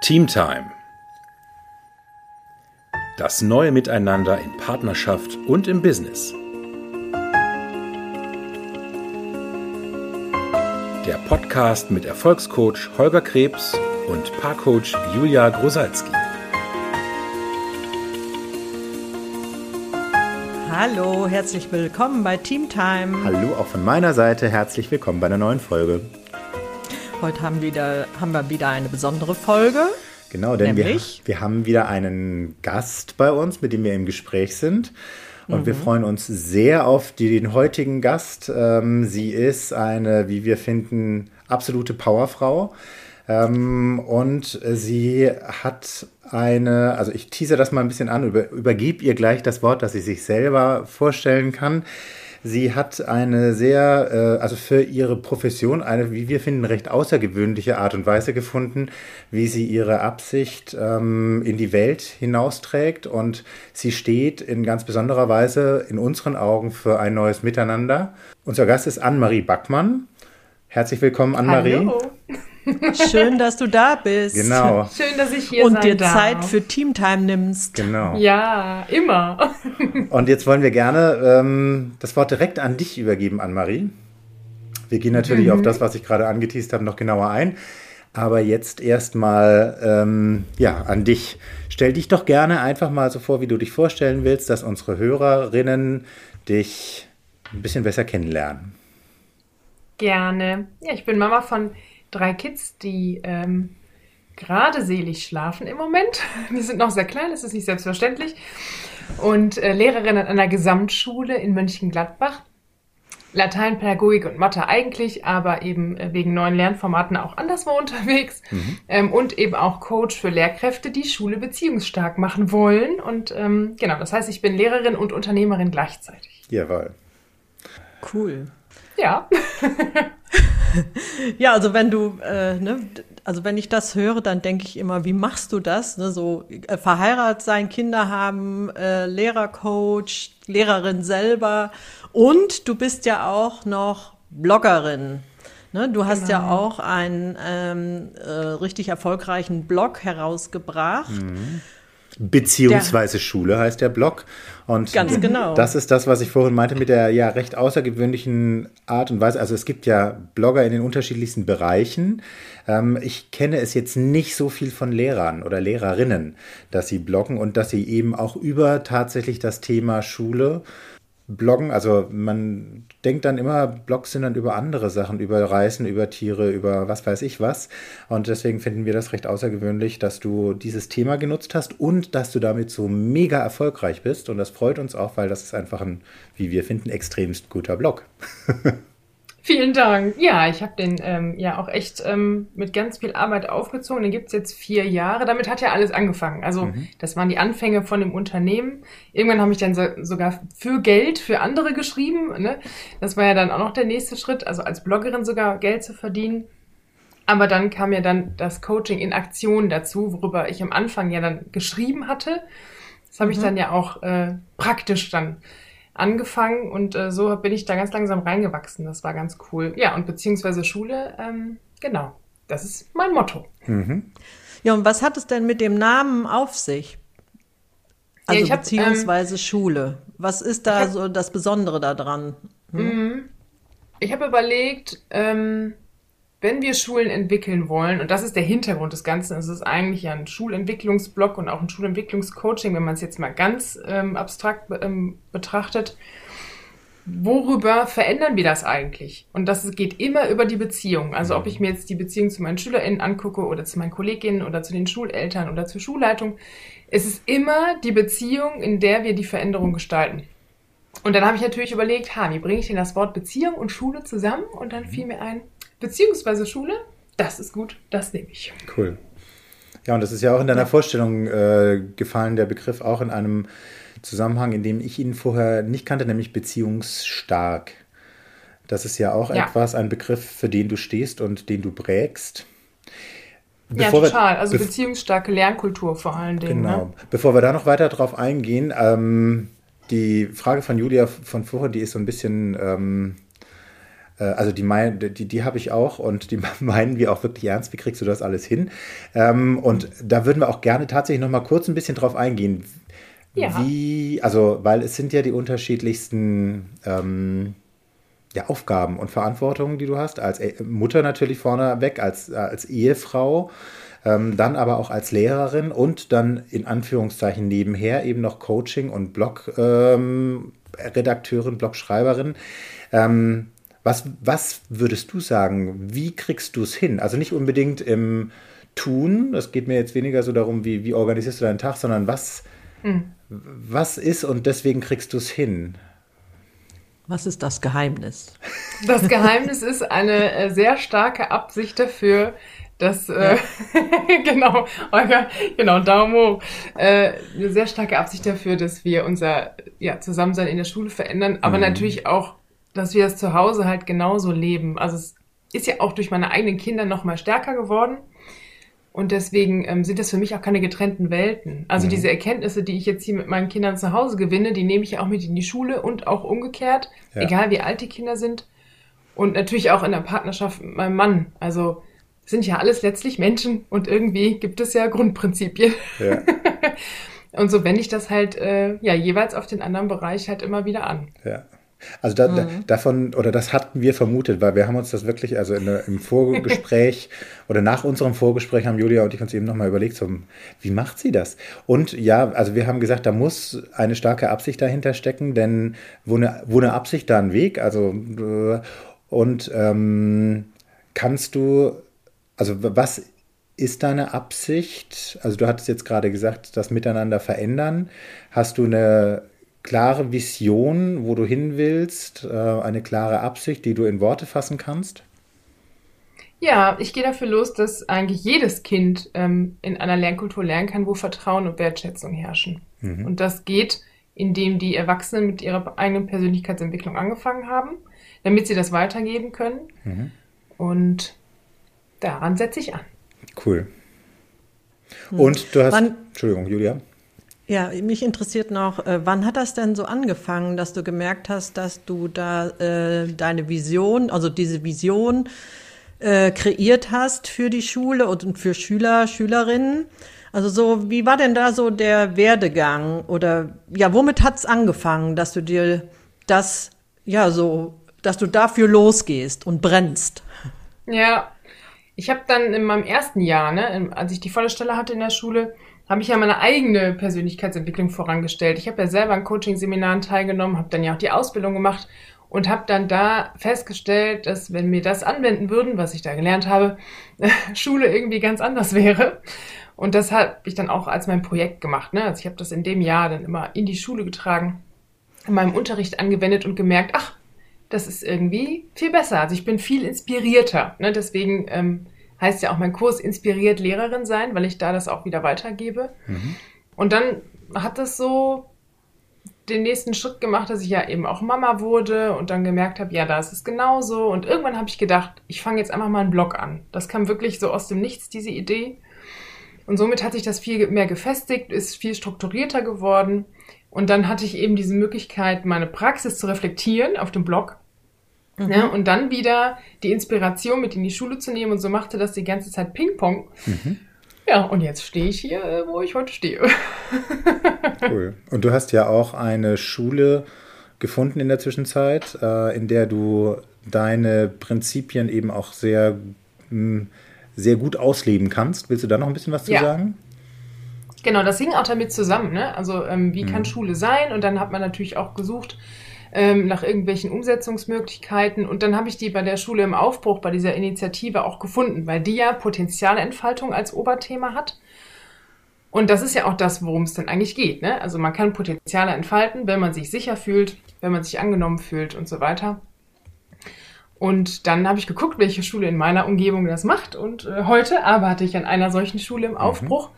Teamtime. Das neue Miteinander in Partnerschaft und im Business. Der Podcast mit Erfolgscoach Holger Krebs und Paarcoach Julia Grosalski. Hallo, herzlich willkommen bei Teamtime. Hallo auch von meiner Seite, herzlich willkommen bei einer neuen Folge. Heute haben, wieder, haben wir wieder eine besondere Folge. Genau, denn wir, wir haben wieder einen Gast bei uns, mit dem wir im Gespräch sind. Und mhm. wir freuen uns sehr auf die, den heutigen Gast. Ähm, sie ist eine, wie wir finden, absolute Powerfrau. Ähm, und sie hat eine, also ich tease das mal ein bisschen an, über, übergib ihr gleich das Wort, dass sie sich selber vorstellen kann. Sie hat eine sehr, äh, also für ihre Profession eine, wie wir finden, recht außergewöhnliche Art und Weise gefunden, wie sie ihre Absicht ähm, in die Welt hinausträgt. Und sie steht in ganz besonderer Weise in unseren Augen für ein neues Miteinander. Unser Gast ist Anne-Marie Backmann. Herzlich willkommen, Anne-Marie. Schön, dass du da bist. Genau. Schön, dass ich hier Und dir darf. Zeit für Teamtime nimmst. Genau. Ja, immer. Und jetzt wollen wir gerne ähm, das Wort direkt an dich übergeben, Anne-Marie. Wir gehen natürlich mhm. auf das, was ich gerade angeteased habe, noch genauer ein. Aber jetzt erstmal ähm, ja, an dich. Stell dich doch gerne einfach mal so vor, wie du dich vorstellen willst, dass unsere Hörerinnen dich ein bisschen besser kennenlernen. Gerne. Ja, ich bin Mama von drei Kids, die ähm, gerade selig schlafen im Moment. Die sind noch sehr klein, das ist nicht selbstverständlich. Und äh, Lehrerin an einer Gesamtschule in Mönchengladbach. Latein, Pädagogik und Mathe eigentlich, aber eben äh, wegen neuen Lernformaten auch anderswo unterwegs. Mhm. Ähm, und eben auch Coach für Lehrkräfte, die Schule beziehungsstark machen wollen. Und ähm, genau, das heißt, ich bin Lehrerin und Unternehmerin gleichzeitig. Jawohl. Cool. Ja. ja, also wenn du, äh, ne, also wenn ich das höre, dann denke ich immer, wie machst du das? Ne? So äh, verheiratet sein, Kinder haben, äh, Lehrercoach, Lehrerin selber und du bist ja auch noch Bloggerin. Ne? Du hast genau. ja auch einen ähm, äh, richtig erfolgreichen Blog herausgebracht. Mhm. Beziehungsweise Schule heißt der Blog. Und ganz genau. Das ist das, was ich vorhin meinte mit der ja recht außergewöhnlichen Art und Weise. Also es gibt ja Blogger in den unterschiedlichsten Bereichen. Ähm, ich kenne es jetzt nicht so viel von Lehrern oder Lehrerinnen, dass sie bloggen und dass sie eben auch über tatsächlich das Thema Schule Bloggen, also man denkt dann immer, Blogs sind dann über andere Sachen, über Reisen, über Tiere, über was weiß ich was. Und deswegen finden wir das recht außergewöhnlich, dass du dieses Thema genutzt hast und dass du damit so mega erfolgreich bist. Und das freut uns auch, weil das ist einfach ein, wie wir finden, extremst guter Blog. Vielen Dank. Ja, ich habe den ähm, ja auch echt ähm, mit ganz viel Arbeit aufgezogen. Den gibt's jetzt vier Jahre. Damit hat ja alles angefangen. Also mhm. das waren die Anfänge von dem Unternehmen. Irgendwann habe ich dann so, sogar für Geld für andere geschrieben. Ne? Das war ja dann auch noch der nächste Schritt, also als Bloggerin sogar Geld zu verdienen. Aber dann kam ja dann das Coaching in Aktion dazu, worüber ich am Anfang ja dann geschrieben hatte. Das habe mhm. ich dann ja auch äh, praktisch dann angefangen und äh, so bin ich da ganz langsam reingewachsen. Das war ganz cool. Ja, und beziehungsweise Schule, ähm, genau, das ist mein Motto. Mhm. Ja, und was hat es denn mit dem Namen auf sich? Also ja, hab, beziehungsweise ähm, Schule. Was ist da hab, so das Besondere daran? Hm? Ich habe überlegt, ähm, wenn wir Schulen entwickeln wollen, und das ist der Hintergrund des Ganzen, es ist eigentlich ein Schulentwicklungsblock und auch ein Schulentwicklungscoaching, wenn man es jetzt mal ganz ähm, abstrakt ähm, betrachtet, worüber verändern wir das eigentlich? Und das geht immer über die Beziehung. Also ob ich mir jetzt die Beziehung zu meinen SchülerInnen angucke oder zu meinen KollegInnen oder zu den Schuleltern oder zur Schulleitung, es ist immer die Beziehung, in der wir die Veränderung gestalten. Und dann habe ich natürlich überlegt, ha, wie bringe ich denn das Wort Beziehung und Schule zusammen? Und dann fiel mir ein, beziehungsweise Schule, das ist gut, das nehme ich. Cool. Ja, und das ist ja auch in deiner ja. Vorstellung äh, gefallen, der Begriff auch in einem Zusammenhang, in dem ich ihn vorher nicht kannte, nämlich beziehungsstark. Das ist ja auch ja. etwas, ein Begriff, für den du stehst und den du prägst. Bevor ja, total. Also beziehungsstarke Lernkultur vor allen Dingen. Genau. Ne? Bevor wir da noch weiter drauf eingehen, ähm, die Frage von Julia von vorher, die ist so ein bisschen ähm, äh, also die, mein, die, die habe ich auch und die meinen wir auch wirklich ernst. Wie kriegst du das alles hin? Ähm, und da würden wir auch gerne tatsächlich noch mal kurz ein bisschen drauf eingehen. Ja. Wie, also, weil es sind ja die unterschiedlichsten ähm, ja, Aufgaben und Verantwortungen, die du hast, als äh, Mutter natürlich vorneweg, als, als Ehefrau, ähm, dann aber auch als Lehrerin und dann in Anführungszeichen nebenher eben noch Coaching und Blog-Redakteurin, ähm, Blogschreiberin. Ähm, was, was würdest du sagen? Wie kriegst du es hin? Also nicht unbedingt im Tun, es geht mir jetzt weniger so darum, wie, wie organisierst du deinen Tag, sondern was, hm. was ist und deswegen kriegst du es hin? Was ist das Geheimnis? Das Geheimnis ist eine äh, sehr starke Absicht dafür, dass, äh, ja. genau, Olga, genau, Daumen hoch. Äh, eine sehr starke Absicht dafür, dass wir unser ja, Zusammensein in der Schule verändern, aber mhm. natürlich auch dass wir es zu Hause halt genauso leben. Also es ist ja auch durch meine eigenen Kinder noch mal stärker geworden. Und deswegen ähm, sind das für mich auch keine getrennten Welten. Also mhm. diese Erkenntnisse, die ich jetzt hier mit meinen Kindern zu Hause gewinne, die nehme ich ja auch mit in die Schule und auch umgekehrt, ja. egal wie alt die Kinder sind. Und natürlich auch in der Partnerschaft mit meinem Mann. Also sind ja alles letztlich Menschen und irgendwie gibt es ja Grundprinzipien. Ja. und so wende ich das halt äh, ja jeweils auf den anderen Bereich halt immer wieder an. Ja. Also da, mhm. da, davon, oder das hatten wir vermutet, weil wir haben uns das wirklich, also in, im Vorgespräch oder nach unserem Vorgespräch haben Julia und ich uns eben nochmal überlegt, so, wie macht sie das? Und ja, also wir haben gesagt, da muss eine starke Absicht dahinter stecken, denn wo eine, wo eine Absicht, da ein Weg, also äh, und ähm, kannst du, also was ist deine Absicht? Also du hattest jetzt gerade gesagt, das Miteinander verändern. Hast du eine klare Vision, wo du hin willst, äh, eine klare Absicht, die du in Worte fassen kannst? Ja, ich gehe dafür los, dass eigentlich jedes Kind ähm, in einer Lernkultur lernen kann, wo Vertrauen und Wertschätzung herrschen. Mhm. Und das geht, indem die Erwachsenen mit ihrer eigenen Persönlichkeitsentwicklung angefangen haben, damit sie das weitergeben können. Mhm. Und daran setze ich an. Cool. Und du hast. Wann, Entschuldigung, Julia. Ja, mich interessiert noch, äh, wann hat das denn so angefangen, dass du gemerkt hast, dass du da äh, deine Vision, also diese Vision äh, kreiert hast für die Schule und für Schüler, Schülerinnen? Also so, wie war denn da so der Werdegang oder ja, womit hat's angefangen, dass du dir das ja so, dass du dafür losgehst und brennst? Ja, ich habe dann in meinem ersten Jahr, ne, als ich die volle Stelle hatte in der Schule, habe ich ja meine eigene Persönlichkeitsentwicklung vorangestellt. Ich habe ja selber an Coaching-Seminaren teilgenommen, habe dann ja auch die Ausbildung gemacht und habe dann da festgestellt, dass wenn wir das anwenden würden, was ich da gelernt habe, Schule irgendwie ganz anders wäre. Und das habe ich dann auch als mein Projekt gemacht. Ne? Also ich habe das in dem Jahr dann immer in die Schule getragen, in meinem Unterricht angewendet und gemerkt, ach, das ist irgendwie viel besser. Also ich bin viel inspirierter. Ne? Deswegen ähm, heißt ja auch mein Kurs inspiriert Lehrerin sein, weil ich da das auch wieder weitergebe. Mhm. Und dann hat das so den nächsten Schritt gemacht, dass ich ja eben auch Mama wurde und dann gemerkt habe, ja, da ist es genauso. Und irgendwann habe ich gedacht, ich fange jetzt einfach mal einen Blog an. Das kam wirklich so aus dem Nichts, diese Idee. Und somit hat sich das viel mehr gefestigt, ist viel strukturierter geworden. Und dann hatte ich eben diese Möglichkeit, meine Praxis zu reflektieren auf dem Blog? Mhm. Ja, und dann wieder die Inspiration mit in die Schule zu nehmen und so machte das die ganze Zeit Ping-Pong. Mhm. Ja, und jetzt stehe ich hier, äh, wo ich heute stehe. cool. Und du hast ja auch eine Schule gefunden in der Zwischenzeit, äh, in der du deine Prinzipien eben auch sehr, hm, sehr gut ausleben kannst. Willst du da noch ein bisschen was zu ja. sagen? Genau, das hing auch damit zusammen. Ne? Also ähm, wie mhm. kann Schule sein? Und dann hat man natürlich auch gesucht, ähm, nach irgendwelchen Umsetzungsmöglichkeiten. Und dann habe ich die bei der Schule im Aufbruch, bei dieser Initiative auch gefunden, weil die ja Potenzialentfaltung als Oberthema hat. Und das ist ja auch das, worum es dann eigentlich geht. Ne? Also man kann Potenziale entfalten, wenn man sich sicher fühlt, wenn man sich angenommen fühlt und so weiter. Und dann habe ich geguckt, welche Schule in meiner Umgebung das macht. Und äh, heute arbeite ich an einer solchen Schule im mhm. Aufbruch, mhm.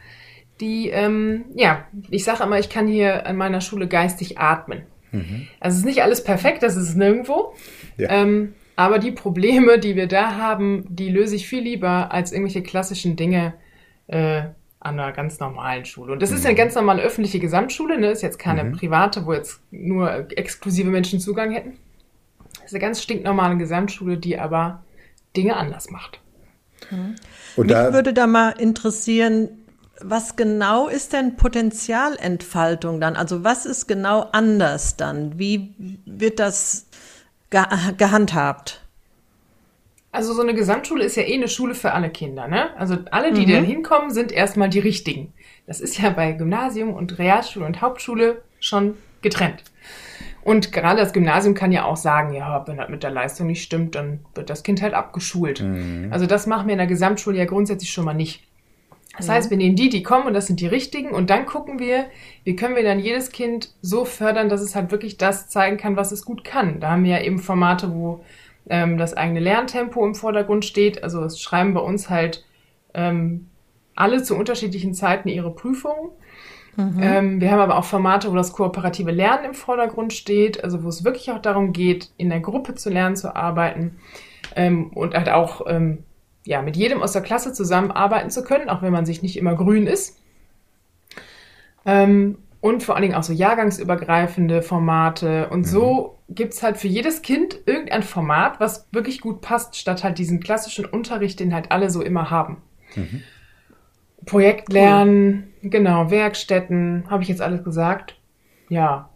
die, ähm, ja, ich sage immer, ich kann hier an meiner Schule geistig atmen. Mhm. Also es ist nicht alles perfekt, das ist nirgendwo. Ja. Ähm, aber die Probleme, die wir da haben, die löse ich viel lieber als irgendwelche klassischen Dinge äh, an einer ganz normalen Schule. Und das mhm. ist eine ganz normale öffentliche Gesamtschule, ne? Ist jetzt keine mhm. private, wo jetzt nur exklusive Menschen Zugang hätten. Das ist eine ganz stinknormale Gesamtschule, die aber Dinge anders macht. Und Mich würde da mal interessieren, was genau ist denn Potenzialentfaltung dann? Also was ist genau anders dann? Wie wird das ge gehandhabt? Also so eine Gesamtschule ist ja eh eine Schule für alle Kinder, ne? Also alle, die mhm. da hinkommen, sind erstmal die richtigen. Das ist ja bei Gymnasium und Realschule und Hauptschule schon getrennt. Und gerade das Gymnasium kann ja auch sagen, ja, wenn das mit der Leistung nicht stimmt, dann wird das Kind halt abgeschult. Mhm. Also das machen wir in der Gesamtschule ja grundsätzlich schon mal nicht. Das mhm. heißt, wir nehmen die, die kommen und das sind die richtigen und dann gucken wir, wie können wir dann jedes Kind so fördern, dass es halt wirklich das zeigen kann, was es gut kann. Da haben wir ja eben Formate, wo ähm, das eigene Lerntempo im Vordergrund steht. Also es schreiben bei uns halt ähm, alle zu unterschiedlichen Zeiten ihre Prüfungen. Mhm. Ähm, wir haben aber auch Formate, wo das kooperative Lernen im Vordergrund steht, also wo es wirklich auch darum geht, in der Gruppe zu lernen, zu arbeiten ähm, und halt auch ähm, ja, mit jedem aus der Klasse zusammenarbeiten zu können, auch wenn man sich nicht immer grün ist. Ähm, und vor allen Dingen auch so jahrgangsübergreifende Formate. Und mhm. so gibt es halt für jedes Kind irgendein Format, was wirklich gut passt, statt halt diesen klassischen Unterricht, den halt alle so immer haben. Mhm. Projektlernen, cool. genau, Werkstätten, habe ich jetzt alles gesagt? Ja.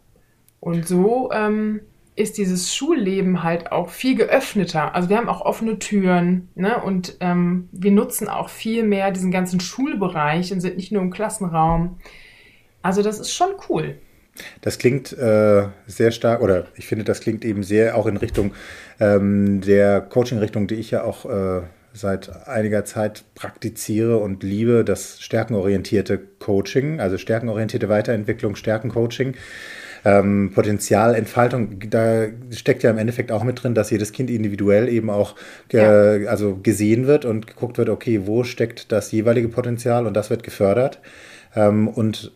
Und so ähm, ist dieses Schulleben halt auch viel geöffneter. Also wir haben auch offene Türen ne? und ähm, wir nutzen auch viel mehr diesen ganzen Schulbereich und sind nicht nur im Klassenraum. Also das ist schon cool. Das klingt äh, sehr stark, oder ich finde, das klingt eben sehr auch in Richtung ähm, der Coaching-Richtung, die ich ja auch äh, seit einiger Zeit praktiziere und liebe, das stärkenorientierte Coaching, also stärkenorientierte Weiterentwicklung, Stärkencoaching. Ähm, Potenzialentfaltung, da steckt ja im Endeffekt auch mit drin, dass jedes Kind individuell eben auch ge ja. also gesehen wird und geguckt wird, okay, wo steckt das jeweilige Potenzial und das wird gefördert. Ähm, und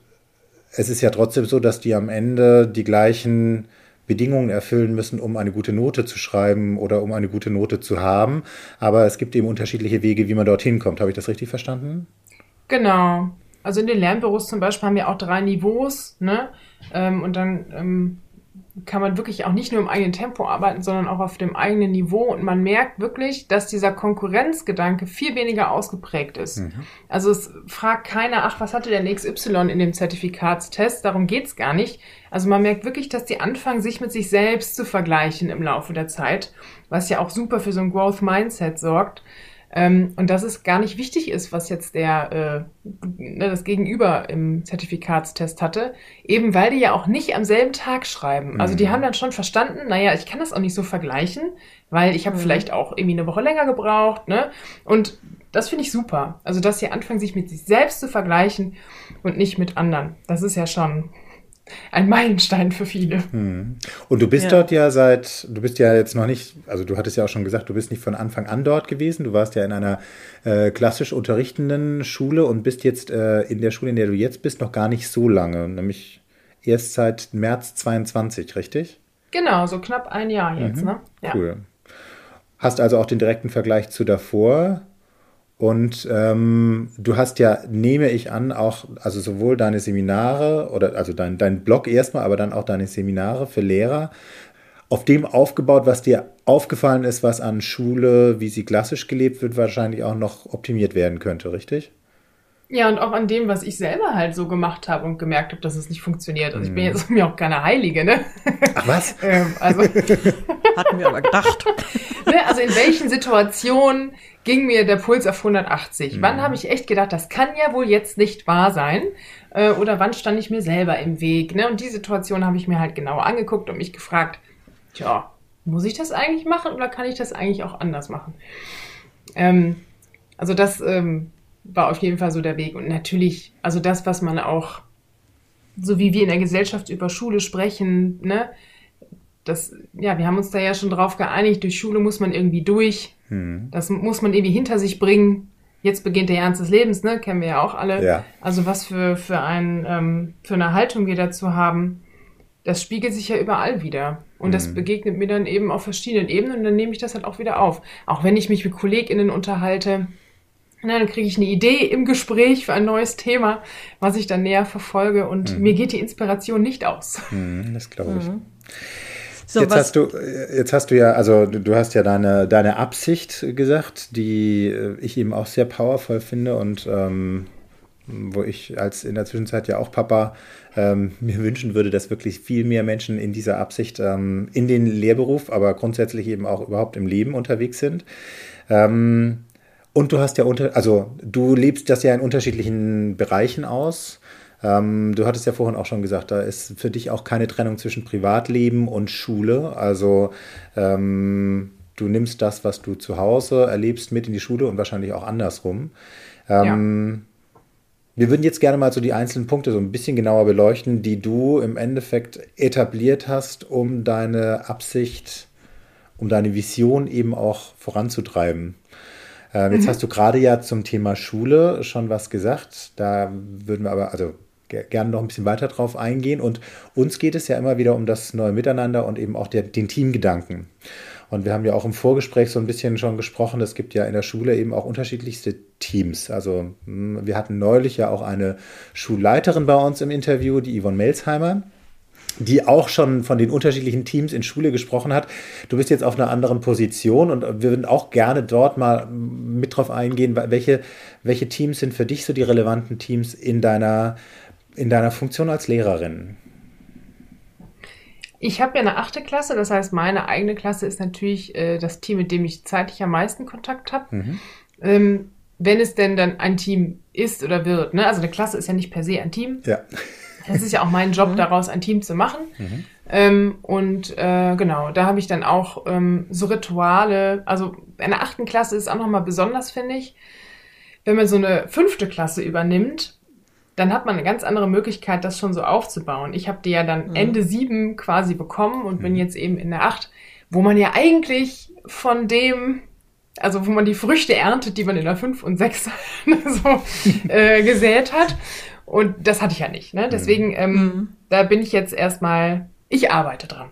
es ist ja trotzdem so, dass die am Ende die gleichen Bedingungen erfüllen müssen, um eine gute Note zu schreiben oder um eine gute Note zu haben. Aber es gibt eben unterschiedliche Wege, wie man dorthin kommt. Habe ich das richtig verstanden? Genau. Also in den Lernbüros zum Beispiel haben wir auch drei Niveaus, ne? Ähm, und dann ähm, kann man wirklich auch nicht nur im eigenen Tempo arbeiten, sondern auch auf dem eigenen Niveau. Und man merkt wirklich, dass dieser Konkurrenzgedanke viel weniger ausgeprägt ist. Mhm. Also es fragt keiner, ach, was hatte denn XY in dem Zertifikatstest? Darum geht's gar nicht. Also man merkt wirklich, dass die anfangen, sich mit sich selbst zu vergleichen im Laufe der Zeit, was ja auch super für so ein Growth Mindset sorgt. Ähm, und dass es gar nicht wichtig ist, was jetzt der äh, ne, das Gegenüber im Zertifikatstest hatte, eben weil die ja auch nicht am selben Tag schreiben. Also die mhm. haben dann schon verstanden, naja, ich kann das auch nicht so vergleichen, weil ich habe mhm. vielleicht auch irgendwie eine Woche länger gebraucht, ne? Und das finde ich super. Also, dass sie anfangen, sich mit sich selbst zu vergleichen und nicht mit anderen. Das ist ja schon ein Meilenstein für viele. Hm. Und du bist ja. dort ja seit, du bist ja jetzt noch nicht, also du hattest ja auch schon gesagt, du bist nicht von Anfang an dort gewesen. Du warst ja in einer äh, klassisch unterrichtenden Schule und bist jetzt äh, in der Schule, in der du jetzt bist, noch gar nicht so lange, nämlich erst seit März 22, richtig? Genau, so knapp ein Jahr jetzt, mhm. ne? Ja. Cool. Hast also auch den direkten Vergleich zu davor. Und ähm, du hast ja, nehme ich an, auch, also sowohl deine Seminare oder also dein, dein Blog erstmal, aber dann auch deine Seminare für Lehrer, auf dem aufgebaut, was dir aufgefallen ist, was an Schule, wie sie klassisch gelebt wird, wahrscheinlich auch noch optimiert werden könnte, richtig? Ja, und auch an dem, was ich selber halt so gemacht habe und gemerkt habe, dass es nicht funktioniert. Also ich bin mhm. jetzt mir auch keine Heilige, ne? Ach was? ähm, also hatten wir aber gedacht. ne, also in welchen Situationen ging mir der Puls auf 180? Mhm. Wann habe ich echt gedacht, das kann ja wohl jetzt nicht wahr sein? Äh, oder wann stand ich mir selber im Weg? Ne? Und die Situation habe ich mir halt genau angeguckt und mich gefragt, tja, muss ich das eigentlich machen oder kann ich das eigentlich auch anders machen? Ähm, also das ähm, war auf jeden Fall so der Weg. Und natürlich, also das, was man auch, so wie wir in der Gesellschaft über Schule sprechen, ne, das, ja, wir haben uns da ja schon drauf geeinigt, durch Schule muss man irgendwie durch. Hm. Das muss man irgendwie hinter sich bringen. Jetzt beginnt der Ernst des Lebens, ne? Kennen wir ja auch alle. Ja. Also was für, für, ein, ähm, für eine Haltung wir dazu haben, das spiegelt sich ja überall wieder. Und das begegnet mir dann eben auf verschiedenen Ebenen und dann nehme ich das halt auch wieder auf. Auch wenn ich mich mit KollegInnen unterhalte, na, dann kriege ich eine Idee im Gespräch für ein neues Thema, was ich dann näher verfolge und mhm. mir geht die Inspiration nicht aus. Mhm, das glaube ich. Mhm. So, jetzt, hast du, jetzt hast du ja, also du hast ja deine, deine Absicht gesagt, die äh, ich eben auch sehr powerful finde und ähm, wo ich als in der Zwischenzeit ja auch Papa ähm, mir wünschen würde, dass wirklich viel mehr Menschen in dieser Absicht ähm, in den Lehrberuf, aber grundsätzlich eben auch überhaupt im Leben unterwegs sind. Ähm, und du hast ja unter, also du lebst das ja in unterschiedlichen Bereichen aus. Ähm, du hattest ja vorhin auch schon gesagt, da ist für dich auch keine Trennung zwischen Privatleben und Schule. Also ähm, du nimmst das, was du zu Hause erlebst, mit in die Schule und wahrscheinlich auch andersrum. Ähm, ja. Wir würden jetzt gerne mal so die einzelnen Punkte so ein bisschen genauer beleuchten, die du im Endeffekt etabliert hast, um deine Absicht, um deine Vision eben auch voranzutreiben. Ähm, jetzt mhm. hast du gerade ja zum Thema Schule schon was gesagt. Da würden wir aber, also gerne noch ein bisschen weiter drauf eingehen. Und uns geht es ja immer wieder um das neue Miteinander und eben auch der, den Teamgedanken. Und wir haben ja auch im Vorgespräch so ein bisschen schon gesprochen, es gibt ja in der Schule eben auch unterschiedlichste Teams. Also hm, wir hatten neulich ja auch eine Schulleiterin bei uns im Interview, die Yvonne Melsheimer die auch schon von den unterschiedlichen Teams in Schule gesprochen hat. Du bist jetzt auf einer anderen Position und wir würden auch gerne dort mal mit drauf eingehen, welche, welche Teams sind für dich so die relevanten Teams in deiner, in deiner Funktion als Lehrerin? Ich habe ja eine achte Klasse, das heißt, meine eigene Klasse ist natürlich äh, das Team, mit dem ich zeitlich am meisten Kontakt habe. Mhm. Ähm, wenn es denn dann ein Team ist oder wird. Ne? Also eine Klasse ist ja nicht per se ein Team. Ja. Es ist ja auch mein Job, mhm. daraus ein Team zu machen. Mhm. Ähm, und äh, genau, da habe ich dann auch ähm, so Rituale. Also in der achten Klasse ist auch nochmal besonders, finde ich. Wenn man so eine fünfte Klasse übernimmt, dann hat man eine ganz andere Möglichkeit, das schon so aufzubauen. Ich habe die ja dann mhm. Ende sieben quasi bekommen und bin mhm. jetzt eben in der acht, wo man ja eigentlich von dem, also wo man die Früchte erntet, die man in der fünf und sechs so äh, gesät hat. Und das hatte ich ja nicht. Ne? Mhm. Deswegen, ähm, mhm. da bin ich jetzt erstmal, ich arbeite dran.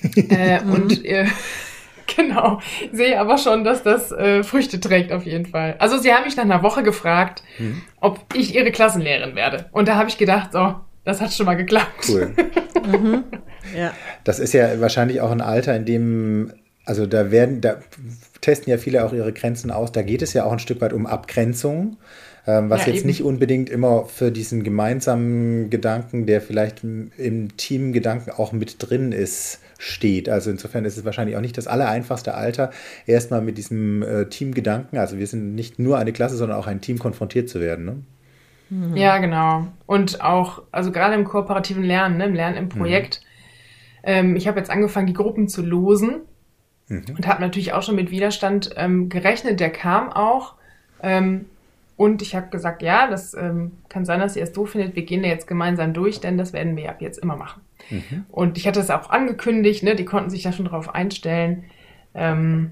äh, und äh, genau, sehe aber schon, dass das äh, Früchte trägt auf jeden Fall. Also sie haben mich nach einer Woche gefragt, mhm. ob ich ihre Klassenlehrerin werde. Und da habe ich gedacht, so, das hat schon mal geklappt. Cool. mhm. ja. Das ist ja wahrscheinlich auch ein Alter, in dem, also da werden, da testen ja viele auch ihre Grenzen aus. Da geht es ja auch ein Stück weit um Abgrenzung ähm, was ja, jetzt eben. nicht unbedingt immer für diesen gemeinsamen Gedanken, der vielleicht im Teamgedanken auch mit drin ist, steht. Also insofern ist es wahrscheinlich auch nicht das allereinfachste Alter, erstmal mit diesem äh, Teamgedanken, also wir sind nicht nur eine Klasse, sondern auch ein Team konfrontiert zu werden. Ne? Mhm. Ja, genau. Und auch, also gerade im kooperativen Lernen, ne, im Lernen im Projekt. Mhm. Ähm, ich habe jetzt angefangen, die Gruppen zu losen mhm. und habe natürlich auch schon mit Widerstand ähm, gerechnet. Der kam auch. Ähm, und ich habe gesagt, ja, das ähm, kann sein, dass ihr es doof findet. Wir gehen da jetzt gemeinsam durch, denn das werden wir ab jetzt immer machen. Mhm. Und ich hatte es auch angekündigt, ne? die konnten sich da schon drauf einstellen. Ähm,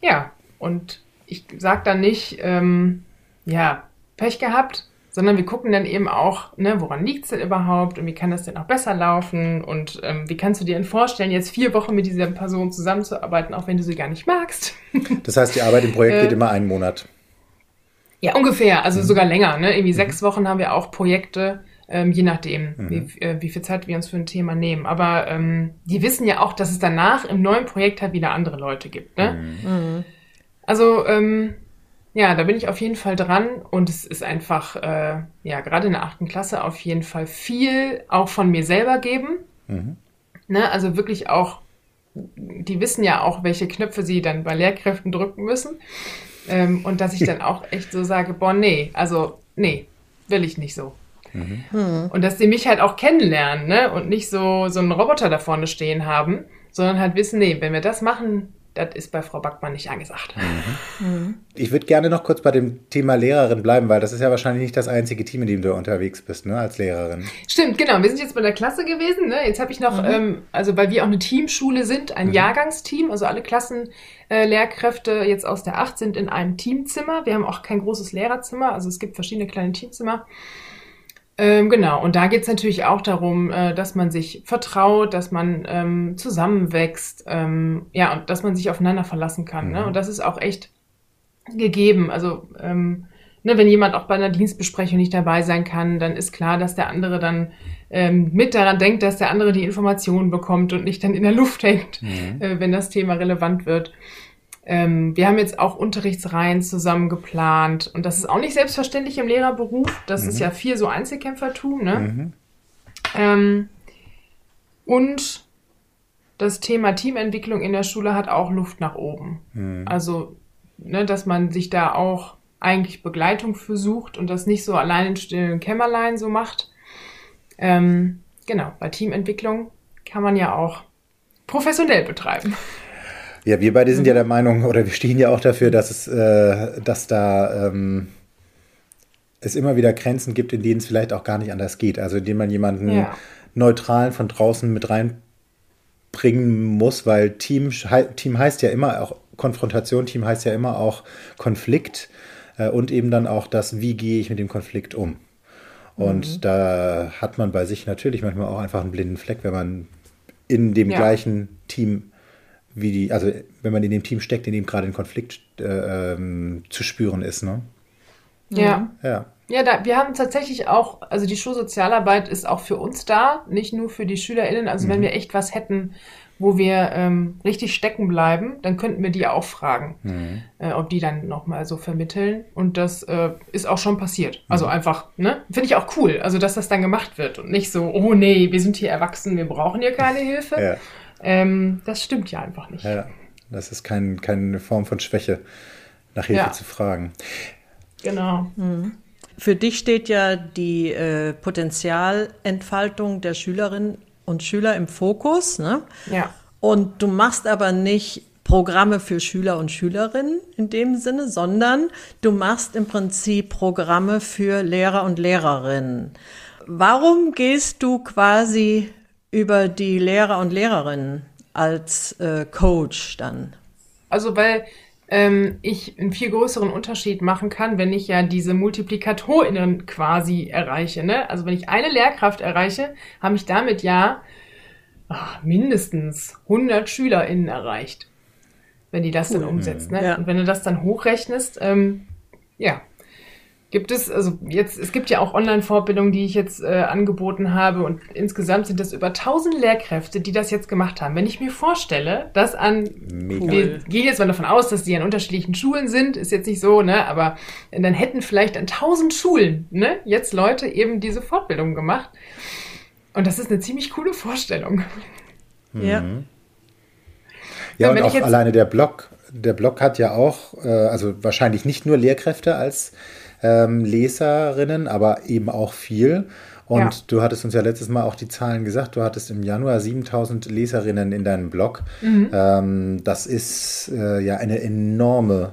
ja, und ich sage dann nicht, ähm, ja, Pech gehabt, sondern wir gucken dann eben auch, ne, woran liegt es denn überhaupt und wie kann das denn auch besser laufen und ähm, wie kannst du dir denn vorstellen, jetzt vier Wochen mit dieser Person zusammenzuarbeiten, auch wenn du sie gar nicht magst. Das heißt, die Arbeit im Projekt äh, geht immer einen Monat. Ja, ungefähr, also mhm. sogar länger. Ne? Irgendwie mhm. sechs Wochen haben wir auch Projekte, ähm, je nachdem, mhm. wie, äh, wie viel Zeit wir uns für ein Thema nehmen. Aber ähm, die wissen ja auch, dass es danach im neuen Projekt halt wieder andere Leute gibt. Ne? Mhm. mhm. Also ähm, ja, da bin ich auf jeden Fall dran und es ist einfach, äh, ja, gerade in der achten Klasse auf jeden Fall viel auch von mir selber geben. Mhm. Ne? Also wirklich auch, die wissen ja auch, welche Knöpfe sie dann bei Lehrkräften drücken müssen. Ähm, und dass ich dann auch echt so sage, boah, nee, also nee, will ich nicht so. Mhm. Hm. Und dass die mich halt auch kennenlernen, ne? Und nicht so, so einen Roboter da vorne stehen haben, sondern halt wissen, nee, wenn wir das machen, das ist bei Frau Backmann nicht angesagt. Mhm. Mhm. Ich würde gerne noch kurz bei dem Thema Lehrerin bleiben, weil das ist ja wahrscheinlich nicht das einzige Team, in dem du unterwegs bist, ne, als Lehrerin. Stimmt, genau. Wir sind jetzt bei der Klasse gewesen. Ne? Jetzt habe ich noch, mhm. ähm, also weil wir auch eine Teamschule sind, ein mhm. Jahrgangsteam, also alle Klassenlehrkräfte äh, jetzt aus der Acht sind in einem Teamzimmer. Wir haben auch kein großes Lehrerzimmer, also es gibt verschiedene kleine Teamzimmer. Ähm, genau, und da geht's natürlich auch darum, äh, dass man sich vertraut, dass man ähm, zusammenwächst, ähm, ja, und dass man sich aufeinander verlassen kann. Ne? Mhm. Ne? Und das ist auch echt gegeben. Also ähm, ne, wenn jemand auch bei einer Dienstbesprechung nicht dabei sein kann, dann ist klar, dass der andere dann ähm, mit daran denkt, dass der andere die Informationen bekommt und nicht dann in der Luft hängt, mhm. äh, wenn das Thema relevant wird. Ähm, wir haben jetzt auch Unterrichtsreihen zusammen geplant und das ist auch nicht selbstverständlich im Lehrerberuf. Das mhm. ist ja viel so Einzelkämpfertum. Ne? Mhm. Ähm, und das Thema Teamentwicklung in der Schule hat auch Luft nach oben. Mhm. Also, ne, dass man sich da auch eigentlich Begleitung für sucht und das nicht so allein in stillen Kämmerlein so macht. Ähm, genau, bei Teamentwicklung kann man ja auch professionell betreiben. Ja, wir beide sind mhm. ja der Meinung, oder wir stehen ja auch dafür, dass es, äh, dass da ähm, es immer wieder Grenzen gibt, in denen es vielleicht auch gar nicht anders geht. Also indem man jemanden ja. neutralen von draußen mit reinbringen muss, weil Team, Team heißt ja immer auch Konfrontation, Team heißt ja immer auch Konflikt äh, und eben dann auch das, wie gehe ich mit dem Konflikt um. Und mhm. da hat man bei sich natürlich manchmal auch einfach einen blinden Fleck, wenn man in dem ja. gleichen Team wie die, also wenn man in dem Team steckt, in dem gerade ein Konflikt äh, ähm, zu spüren ist, ne? Ja. Ja. Ja, da, wir haben tatsächlich auch, also die Schulsozialarbeit ist auch für uns da, nicht nur für die SchülerInnen. Also mhm. wenn wir echt was hätten, wo wir ähm, richtig stecken bleiben, dann könnten wir die auch fragen, mhm. äh, ob die dann nochmal so vermitteln. Und das äh, ist auch schon passiert. Also mhm. einfach, ne? Finde ich auch cool. Also, dass das dann gemacht wird und nicht so, oh nee, wir sind hier erwachsen, wir brauchen hier keine Hilfe. Ja. Ähm, das stimmt ja einfach nicht. Ja, das ist kein, keine Form von Schwäche, nach Hilfe ja. zu fragen. Genau. Mhm. Für dich steht ja die äh, Potenzialentfaltung der Schülerinnen und Schüler im Fokus. Ne? Ja. Und du machst aber nicht Programme für Schüler und Schülerinnen in dem Sinne, sondern du machst im Prinzip Programme für Lehrer und Lehrerinnen. Warum gehst du quasi über die Lehrer und Lehrerinnen als äh, Coach dann? Also weil ähm, ich einen viel größeren Unterschied machen kann, wenn ich ja diese Multiplikatorinnen quasi erreiche. Ne? Also wenn ich eine Lehrkraft erreiche, habe ich damit ja ach, mindestens 100 SchülerInnen erreicht, wenn die das cool. dann umsetzt. Ne? Ja. Und wenn du das dann hochrechnest, ähm, ja, Gibt es, also jetzt, es gibt ja auch Online-Fortbildungen, die ich jetzt äh, angeboten habe und insgesamt sind das über 1000 Lehrkräfte, die das jetzt gemacht haben. Wenn ich mir vorstelle, dass an, Mega. wir gehen jetzt mal davon aus, dass die an unterschiedlichen Schulen sind, ist jetzt nicht so, ne, aber dann hätten vielleicht an 1000 Schulen, ne, jetzt Leute eben diese Fortbildung gemacht. Und das ist eine ziemlich coole Vorstellung. Mhm. Ja. Ja, und auch alleine der Blog, der Blog hat ja auch, äh, also wahrscheinlich nicht nur Lehrkräfte als ähm, Leserinnen, aber eben auch viel. Und ja. du hattest uns ja letztes Mal auch die Zahlen gesagt. Du hattest im Januar 7000 Leserinnen in deinem Blog. Mhm. Ähm, das ist äh, ja eine enorme,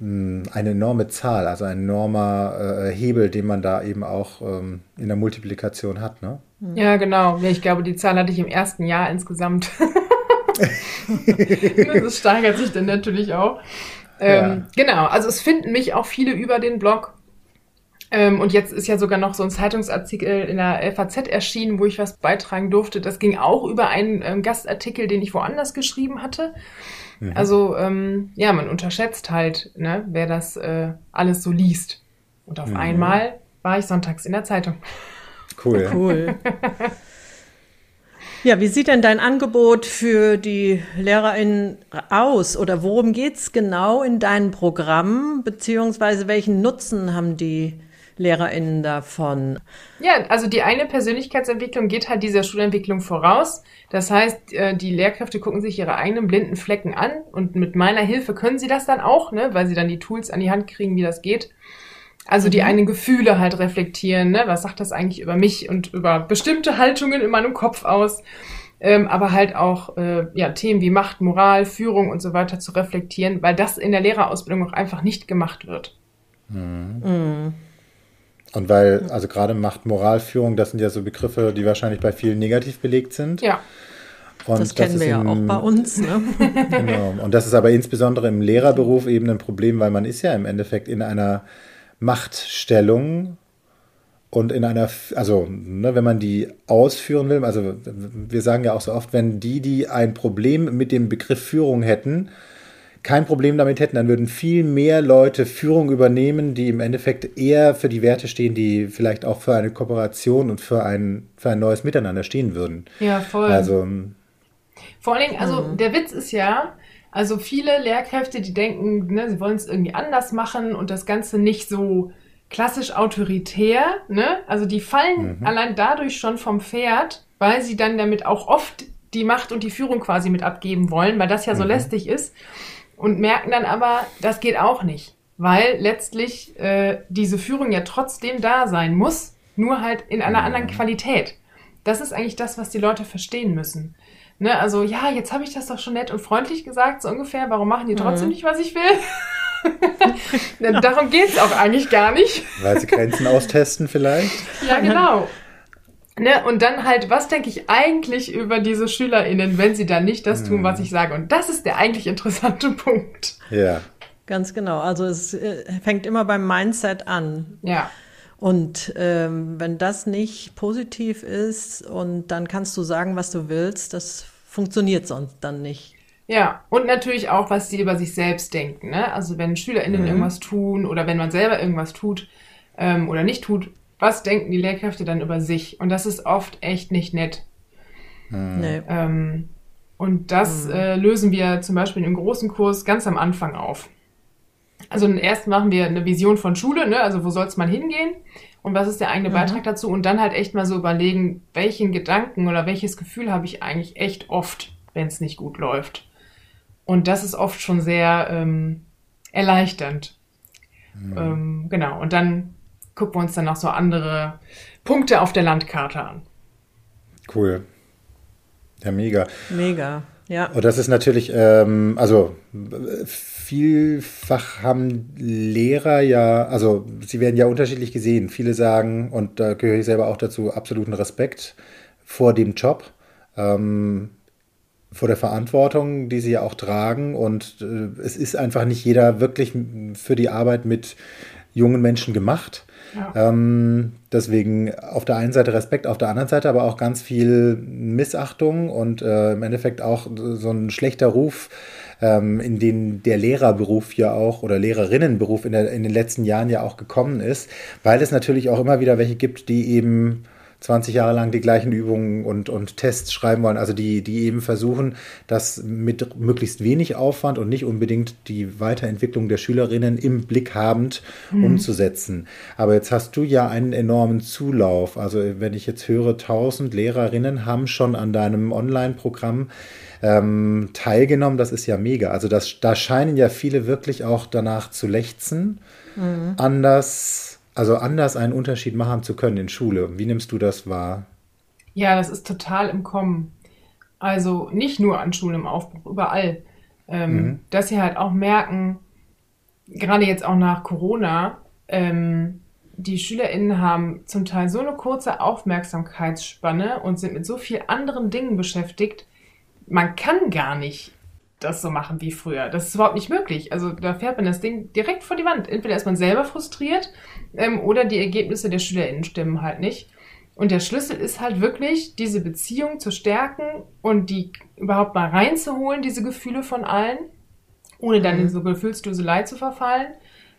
mh, hm, eine enorme Zahl, also ein enormer äh, Hebel, den man da eben auch ähm, in der Multiplikation hat. Ne? Ja, genau. Ich glaube, die Zahl hatte ich im ersten Jahr insgesamt. das steigert sich dann natürlich auch. Ähm, ja. Genau, also es finden mich auch viele über den Blog. Ähm, und jetzt ist ja sogar noch so ein Zeitungsartikel in der FAZ erschienen, wo ich was beitragen durfte. Das ging auch über einen ähm, Gastartikel, den ich woanders geschrieben hatte. Mhm. Also ähm, ja, man unterschätzt halt, ne, wer das äh, alles so liest. Und auf mhm. einmal war ich sonntags in der Zeitung. Cool. Cool. Ja, wie sieht denn dein Angebot für die LehrerInnen aus? Oder worum geht's genau in deinem Programm? Beziehungsweise welchen Nutzen haben die LehrerInnen davon? Ja, also die eine Persönlichkeitsentwicklung geht halt dieser Schulentwicklung voraus. Das heißt, äh, die Lehrkräfte gucken sich ihre eigenen blinden Flecken an und mit meiner Hilfe können sie das dann auch, ne, weil sie dann die Tools an die Hand kriegen, wie das geht. Also die mhm. einen Gefühle halt reflektieren, ne? Was sagt das eigentlich über mich und über bestimmte Haltungen in meinem Kopf aus? Ähm, aber halt auch äh, ja, Themen wie Macht, Moral, Führung und so weiter zu reflektieren, weil das in der Lehrerausbildung auch einfach nicht gemacht wird. Mhm. Mhm. Und weil, also gerade Macht, Moral, Führung, das sind ja so Begriffe, die wahrscheinlich bei vielen negativ belegt sind. Ja. Und das kennen das wir ja auch bei uns. Ne? genau. Und das ist aber insbesondere im Lehrerberuf eben ein Problem, weil man ist ja im Endeffekt in einer Machtstellung und in einer, also ne, wenn man die ausführen will, also wir sagen ja auch so oft, wenn die, die ein Problem mit dem Begriff Führung hätten, kein Problem damit hätten, dann würden viel mehr Leute Führung übernehmen, die im Endeffekt eher für die Werte stehen, die vielleicht auch für eine Kooperation und für ein, für ein neues Miteinander stehen würden. Ja, voll. Also, Vor allen Dingen, also mhm. der Witz ist ja, also viele Lehrkräfte, die denken, ne, sie wollen es irgendwie anders machen und das Ganze nicht so klassisch autoritär, ne? Also die fallen mhm. allein dadurch schon vom Pferd, weil sie dann damit auch oft die Macht und die Führung quasi mit abgeben wollen, weil das ja so mhm. lästig ist und merken dann aber, das geht auch nicht, weil letztlich äh, diese Führung ja trotzdem da sein muss, nur halt in einer anderen mhm. Qualität. Das ist eigentlich das, was die Leute verstehen müssen. Ne, also ja, jetzt habe ich das doch schon nett und freundlich gesagt, so ungefähr. Warum machen die trotzdem mhm. nicht, was ich will? Darum geht es auch eigentlich gar nicht. Weil sie Grenzen austesten vielleicht. Ja, genau. Ne, und dann halt, was denke ich eigentlich über diese SchülerInnen, wenn sie dann nicht das tun, was hm. ich sage? Und das ist der eigentlich interessante Punkt. Ja. Ganz genau. Also es äh, fängt immer beim Mindset an. Ja. Und ähm, wenn das nicht positiv ist und dann kannst du sagen, was du willst, das funktioniert sonst dann nicht. Ja, und natürlich auch, was sie über sich selbst denken. Ne? Also wenn SchülerInnen mhm. irgendwas tun oder wenn man selber irgendwas tut ähm, oder nicht tut, was denken die Lehrkräfte dann über sich? Und das ist oft echt nicht nett. Hm. Nee. Ähm, und das hm. äh, lösen wir zum Beispiel in einem großen Kurs ganz am Anfang auf. Also erst machen wir eine Vision von Schule, ne? also wo soll es mal hingehen und was ist der eigene mhm. Beitrag dazu und dann halt echt mal so überlegen, welchen Gedanken oder welches Gefühl habe ich eigentlich echt oft, wenn es nicht gut läuft. Und das ist oft schon sehr ähm, erleichternd. Mhm. Ähm, genau, und dann gucken wir uns dann noch so andere Punkte auf der Landkarte an. Cool. Ja, mega. Mega, ja. Und das ist natürlich, ähm, also vielfach haben Lehrer ja, also sie werden ja unterschiedlich gesehen. Viele sagen, und da gehöre ich selber auch dazu, absoluten Respekt vor dem Job. Ähm, vor der Verantwortung, die sie ja auch tragen. Und äh, es ist einfach nicht jeder wirklich für die Arbeit mit jungen Menschen gemacht. Ähm, deswegen auf der einen Seite Respekt, auf der anderen Seite aber auch ganz viel Missachtung und äh, im Endeffekt auch so ein schlechter Ruf, ähm, in den der Lehrerberuf ja auch oder Lehrerinnenberuf in, der, in den letzten Jahren ja auch gekommen ist, weil es natürlich auch immer wieder welche gibt, die eben 20 Jahre lang die gleichen Übungen und, und Tests schreiben wollen. Also die, die eben versuchen, das mit möglichst wenig Aufwand und nicht unbedingt die Weiterentwicklung der Schülerinnen im Blick habend mhm. umzusetzen. Aber jetzt hast du ja einen enormen Zulauf. Also wenn ich jetzt höre, 1000 Lehrerinnen haben schon an deinem Online-Programm ähm, teilgenommen, das ist ja mega. Also das, da scheinen ja viele wirklich auch danach zu lechzen, mhm. anders also anders einen Unterschied machen zu können in Schule. Wie nimmst du das wahr? Ja, das ist total im Kommen. Also nicht nur an Schulen im Aufbruch, überall. Ähm, mhm. Dass sie halt auch merken, gerade jetzt auch nach Corona, ähm, die SchülerInnen haben zum Teil so eine kurze Aufmerksamkeitsspanne und sind mit so vielen anderen Dingen beschäftigt, man kann gar nicht das so machen wie früher. Das ist überhaupt nicht möglich. Also da fährt man das Ding direkt vor die Wand. Entweder ist man selber frustriert ähm, oder die Ergebnisse der SchülerInnen stimmen halt nicht. Und der Schlüssel ist halt wirklich, diese Beziehung zu stärken und die überhaupt mal reinzuholen, diese Gefühle von allen, ohne dann mhm. in so Gefühlsduselei zu verfallen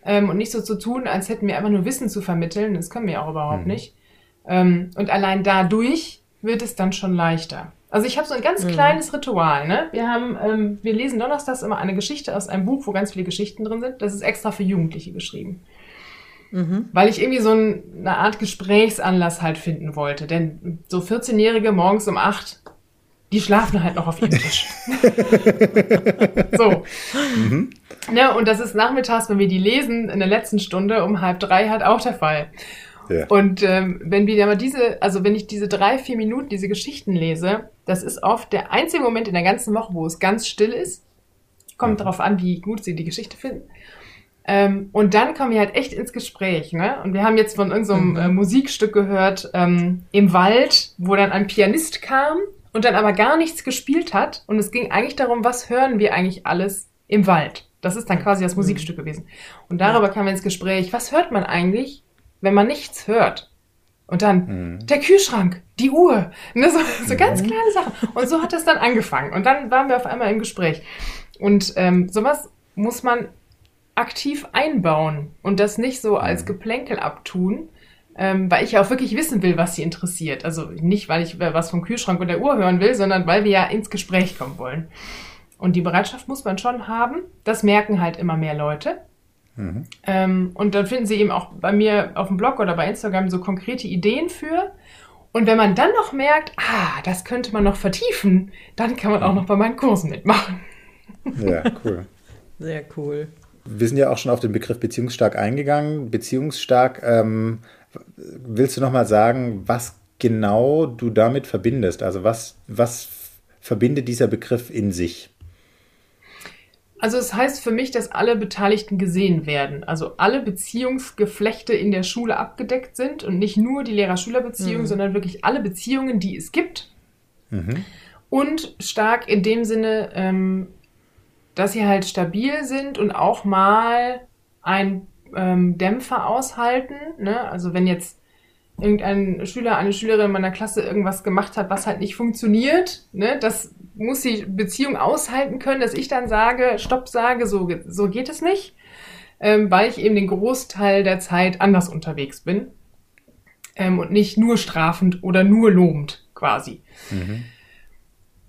ähm, und nicht so zu tun, als hätten wir einfach nur Wissen zu vermitteln. Das können wir auch überhaupt mhm. nicht. Ähm, und allein dadurch wird es dann schon leichter. Also ich habe so ein ganz mhm. kleines Ritual. Ne? Wir haben, ähm, wir lesen donnerstags immer eine Geschichte aus einem Buch, wo ganz viele Geschichten drin sind. Das ist extra für Jugendliche geschrieben. Mhm. Weil ich irgendwie so ein, eine Art Gesprächsanlass halt finden wollte. Denn so 14-Jährige morgens um 8, die schlafen halt noch auf ihrem Tisch. so. Mhm. Ne, und das ist nachmittags, wenn wir die lesen, in der letzten Stunde um halb drei halt auch der Fall. Ja. Und ähm, wenn wir aber diese, also wenn ich diese drei, vier Minuten diese Geschichten lese, das ist oft der einzige Moment in der ganzen Woche, wo es ganz still ist. Kommt mhm. darauf an, wie gut sie die Geschichte finden. Ähm, und dann kommen wir halt echt ins Gespräch, ne? Und wir haben jetzt von irgendeinem mhm. äh, Musikstück gehört, ähm, im Wald, wo dann ein Pianist kam und dann aber gar nichts gespielt hat. Und es ging eigentlich darum, was hören wir eigentlich alles im Wald? Das ist dann quasi das mhm. Musikstück gewesen. Und darüber kamen wir ins Gespräch, was hört man eigentlich, wenn man nichts hört. Und dann mhm. der Kühlschrank, die Uhr, ne, so, so ganz mhm. kleine Sachen. Und so hat das dann angefangen. Und dann waren wir auf einmal im Gespräch. Und ähm, sowas muss man aktiv einbauen und das nicht so als Geplänkel abtun, ähm, weil ich ja auch wirklich wissen will, was sie interessiert. Also nicht, weil ich was vom Kühlschrank oder der Uhr hören will, sondern weil wir ja ins Gespräch kommen wollen. Und die Bereitschaft muss man schon haben. Das merken halt immer mehr Leute. Mhm. Ähm, und dann finden sie eben auch bei mir auf dem Blog oder bei Instagram so konkrete Ideen für. Und wenn man dann noch merkt, ah, das könnte man noch vertiefen, dann kann man auch noch bei meinen Kursen mitmachen. Ja, cool. Sehr cool. Wir sind ja auch schon auf den Begriff beziehungsstark eingegangen. Beziehungsstark, ähm, willst du noch mal sagen, was genau du damit verbindest? Also was, was verbindet dieser Begriff in sich? Also es heißt für mich, dass alle Beteiligten gesehen werden. Also alle Beziehungsgeflechte in der Schule abgedeckt sind und nicht nur die Lehrer-Schüler-Beziehung, mhm. sondern wirklich alle Beziehungen, die es gibt. Mhm. Und stark in dem Sinne, ähm, dass sie halt stabil sind und auch mal ein ähm, Dämpfer aushalten. Ne? Also wenn jetzt irgendein Schüler, eine Schülerin in meiner Klasse irgendwas gemacht hat, was halt nicht funktioniert, ne? das muss die Beziehung aushalten können, dass ich dann sage, stopp sage, so, so geht es nicht, ähm, weil ich eben den Großteil der Zeit anders unterwegs bin ähm, und nicht nur strafend oder nur lobend quasi. Mhm.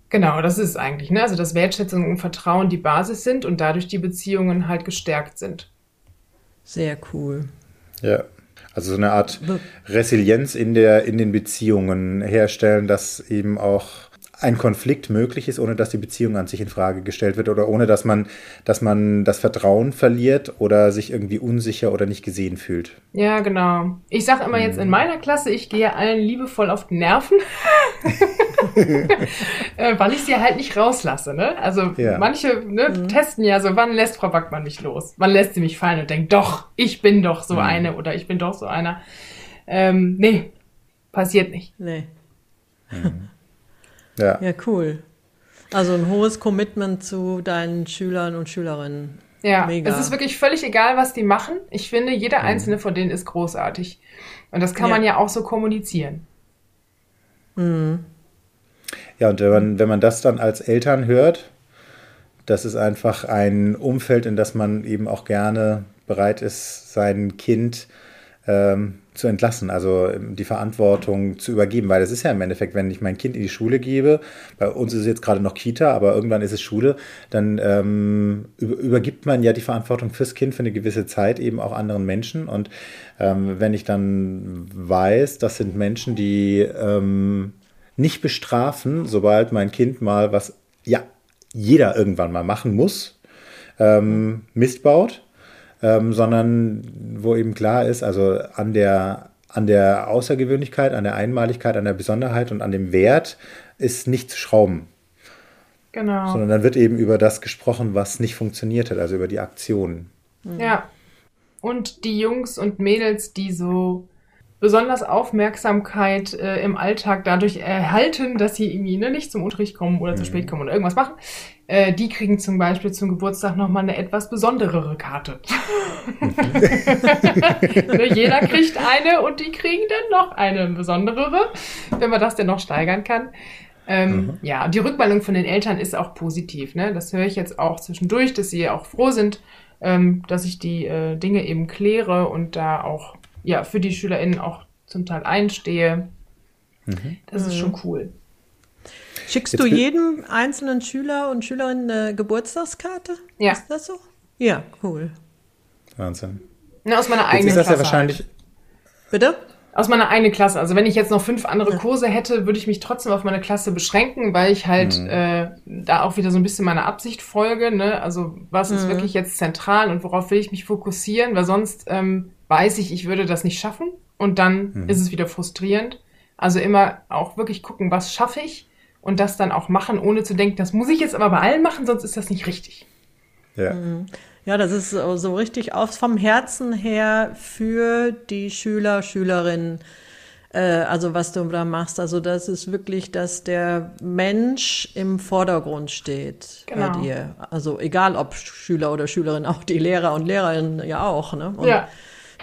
Genau, das ist eigentlich, ne? Also dass Wertschätzung und Vertrauen die Basis sind und dadurch die Beziehungen halt gestärkt sind. Sehr cool. Ja. Also so eine Art Resilienz in der, in den Beziehungen herstellen, dass eben auch ein Konflikt möglich ist, ohne dass die Beziehung an sich in Frage gestellt wird oder ohne dass man, dass man das Vertrauen verliert oder sich irgendwie unsicher oder nicht gesehen fühlt. Ja, genau. Ich sage immer jetzt in mhm. meiner Klasse, ich gehe allen liebevoll auf die Nerven, weil ich sie halt nicht rauslasse. Ne? Also ja. manche ne, mhm. testen ja so, wann lässt Frau Backmann mich los? Wann lässt sie mich fallen und denkt, doch, ich bin doch so mhm. eine oder ich bin doch so einer. Ähm, nee, passiert nicht. Nee. Mhm. Ja. ja, cool. Also ein hohes Commitment zu deinen Schülern und Schülerinnen. Ja, Mega. es ist wirklich völlig egal, was die machen. Ich finde, jeder mhm. einzelne von denen ist großartig. Und das kann ja. man ja auch so kommunizieren. Mhm. Ja, und wenn man, wenn man das dann als Eltern hört, das ist einfach ein Umfeld, in das man eben auch gerne bereit ist, sein Kind ähm, zu entlassen, also ähm, die Verantwortung zu übergeben, weil das ist ja im Endeffekt, wenn ich mein Kind in die Schule gebe, bei uns ist es jetzt gerade noch Kita, aber irgendwann ist es Schule, dann ähm, übergibt man ja die Verantwortung fürs Kind für eine gewisse Zeit eben auch anderen Menschen. Und ähm, wenn ich dann weiß, das sind Menschen, die ähm, nicht bestrafen, sobald mein Kind mal was, ja, jeder irgendwann mal machen muss, ähm, Mist baut, ähm, sondern wo eben klar ist, also an der, an der Außergewöhnlichkeit, an der Einmaligkeit, an der Besonderheit und an dem Wert ist nicht zu schrauben. Genau. Sondern dann wird eben über das gesprochen, was nicht funktioniert hat, also über die Aktion. Ja. Und die Jungs und Mädels, die so besonders Aufmerksamkeit äh, im Alltag dadurch erhalten, dass sie irgendwie ne, nicht zum Unterricht kommen oder mhm. zu spät kommen oder irgendwas machen, äh, die kriegen zum Beispiel zum Geburtstag nochmal eine etwas besonderere Karte. ne, jeder kriegt eine und die kriegen dann noch eine besonderere, wenn man das denn noch steigern kann. Ähm, mhm. Ja, die Rückmeldung von den Eltern ist auch positiv. Ne? Das höre ich jetzt auch zwischendurch, dass sie auch froh sind, ähm, dass ich die äh, Dinge eben kläre und da auch ja, für die SchülerInnen auch zum Teil einstehe. Mhm. Das ist schon mhm. cool. Schickst Jetzt du jedem einzelnen Schüler und Schülerin eine Geburtstagskarte? Ja. Ist das so? Ja, cool. Wahnsinn. Na, aus meiner eigenen Jetzt ist das Klasse. ja wahrscheinlich. Bitte? Aus meiner eigenen Klasse. Also wenn ich jetzt noch fünf andere Kurse hätte, würde ich mich trotzdem auf meine Klasse beschränken, weil ich halt mhm. äh, da auch wieder so ein bisschen meiner Absicht folge. Ne? Also was mhm. ist wirklich jetzt zentral und worauf will ich mich fokussieren? Weil sonst ähm, weiß ich, ich würde das nicht schaffen und dann mhm. ist es wieder frustrierend. Also immer auch wirklich gucken, was schaffe ich und das dann auch machen, ohne zu denken, das muss ich jetzt aber bei allen machen, sonst ist das nicht richtig. Ja. Mhm. Ja, das ist so richtig aus vom Herzen her für die Schüler, Schülerinnen. Äh, also was du da machst, also das ist wirklich, dass der Mensch im Vordergrund steht genau. bei dir. Also egal ob Schüler oder Schülerin, auch die Lehrer und Lehrerinnen ja auch, ne? Und ja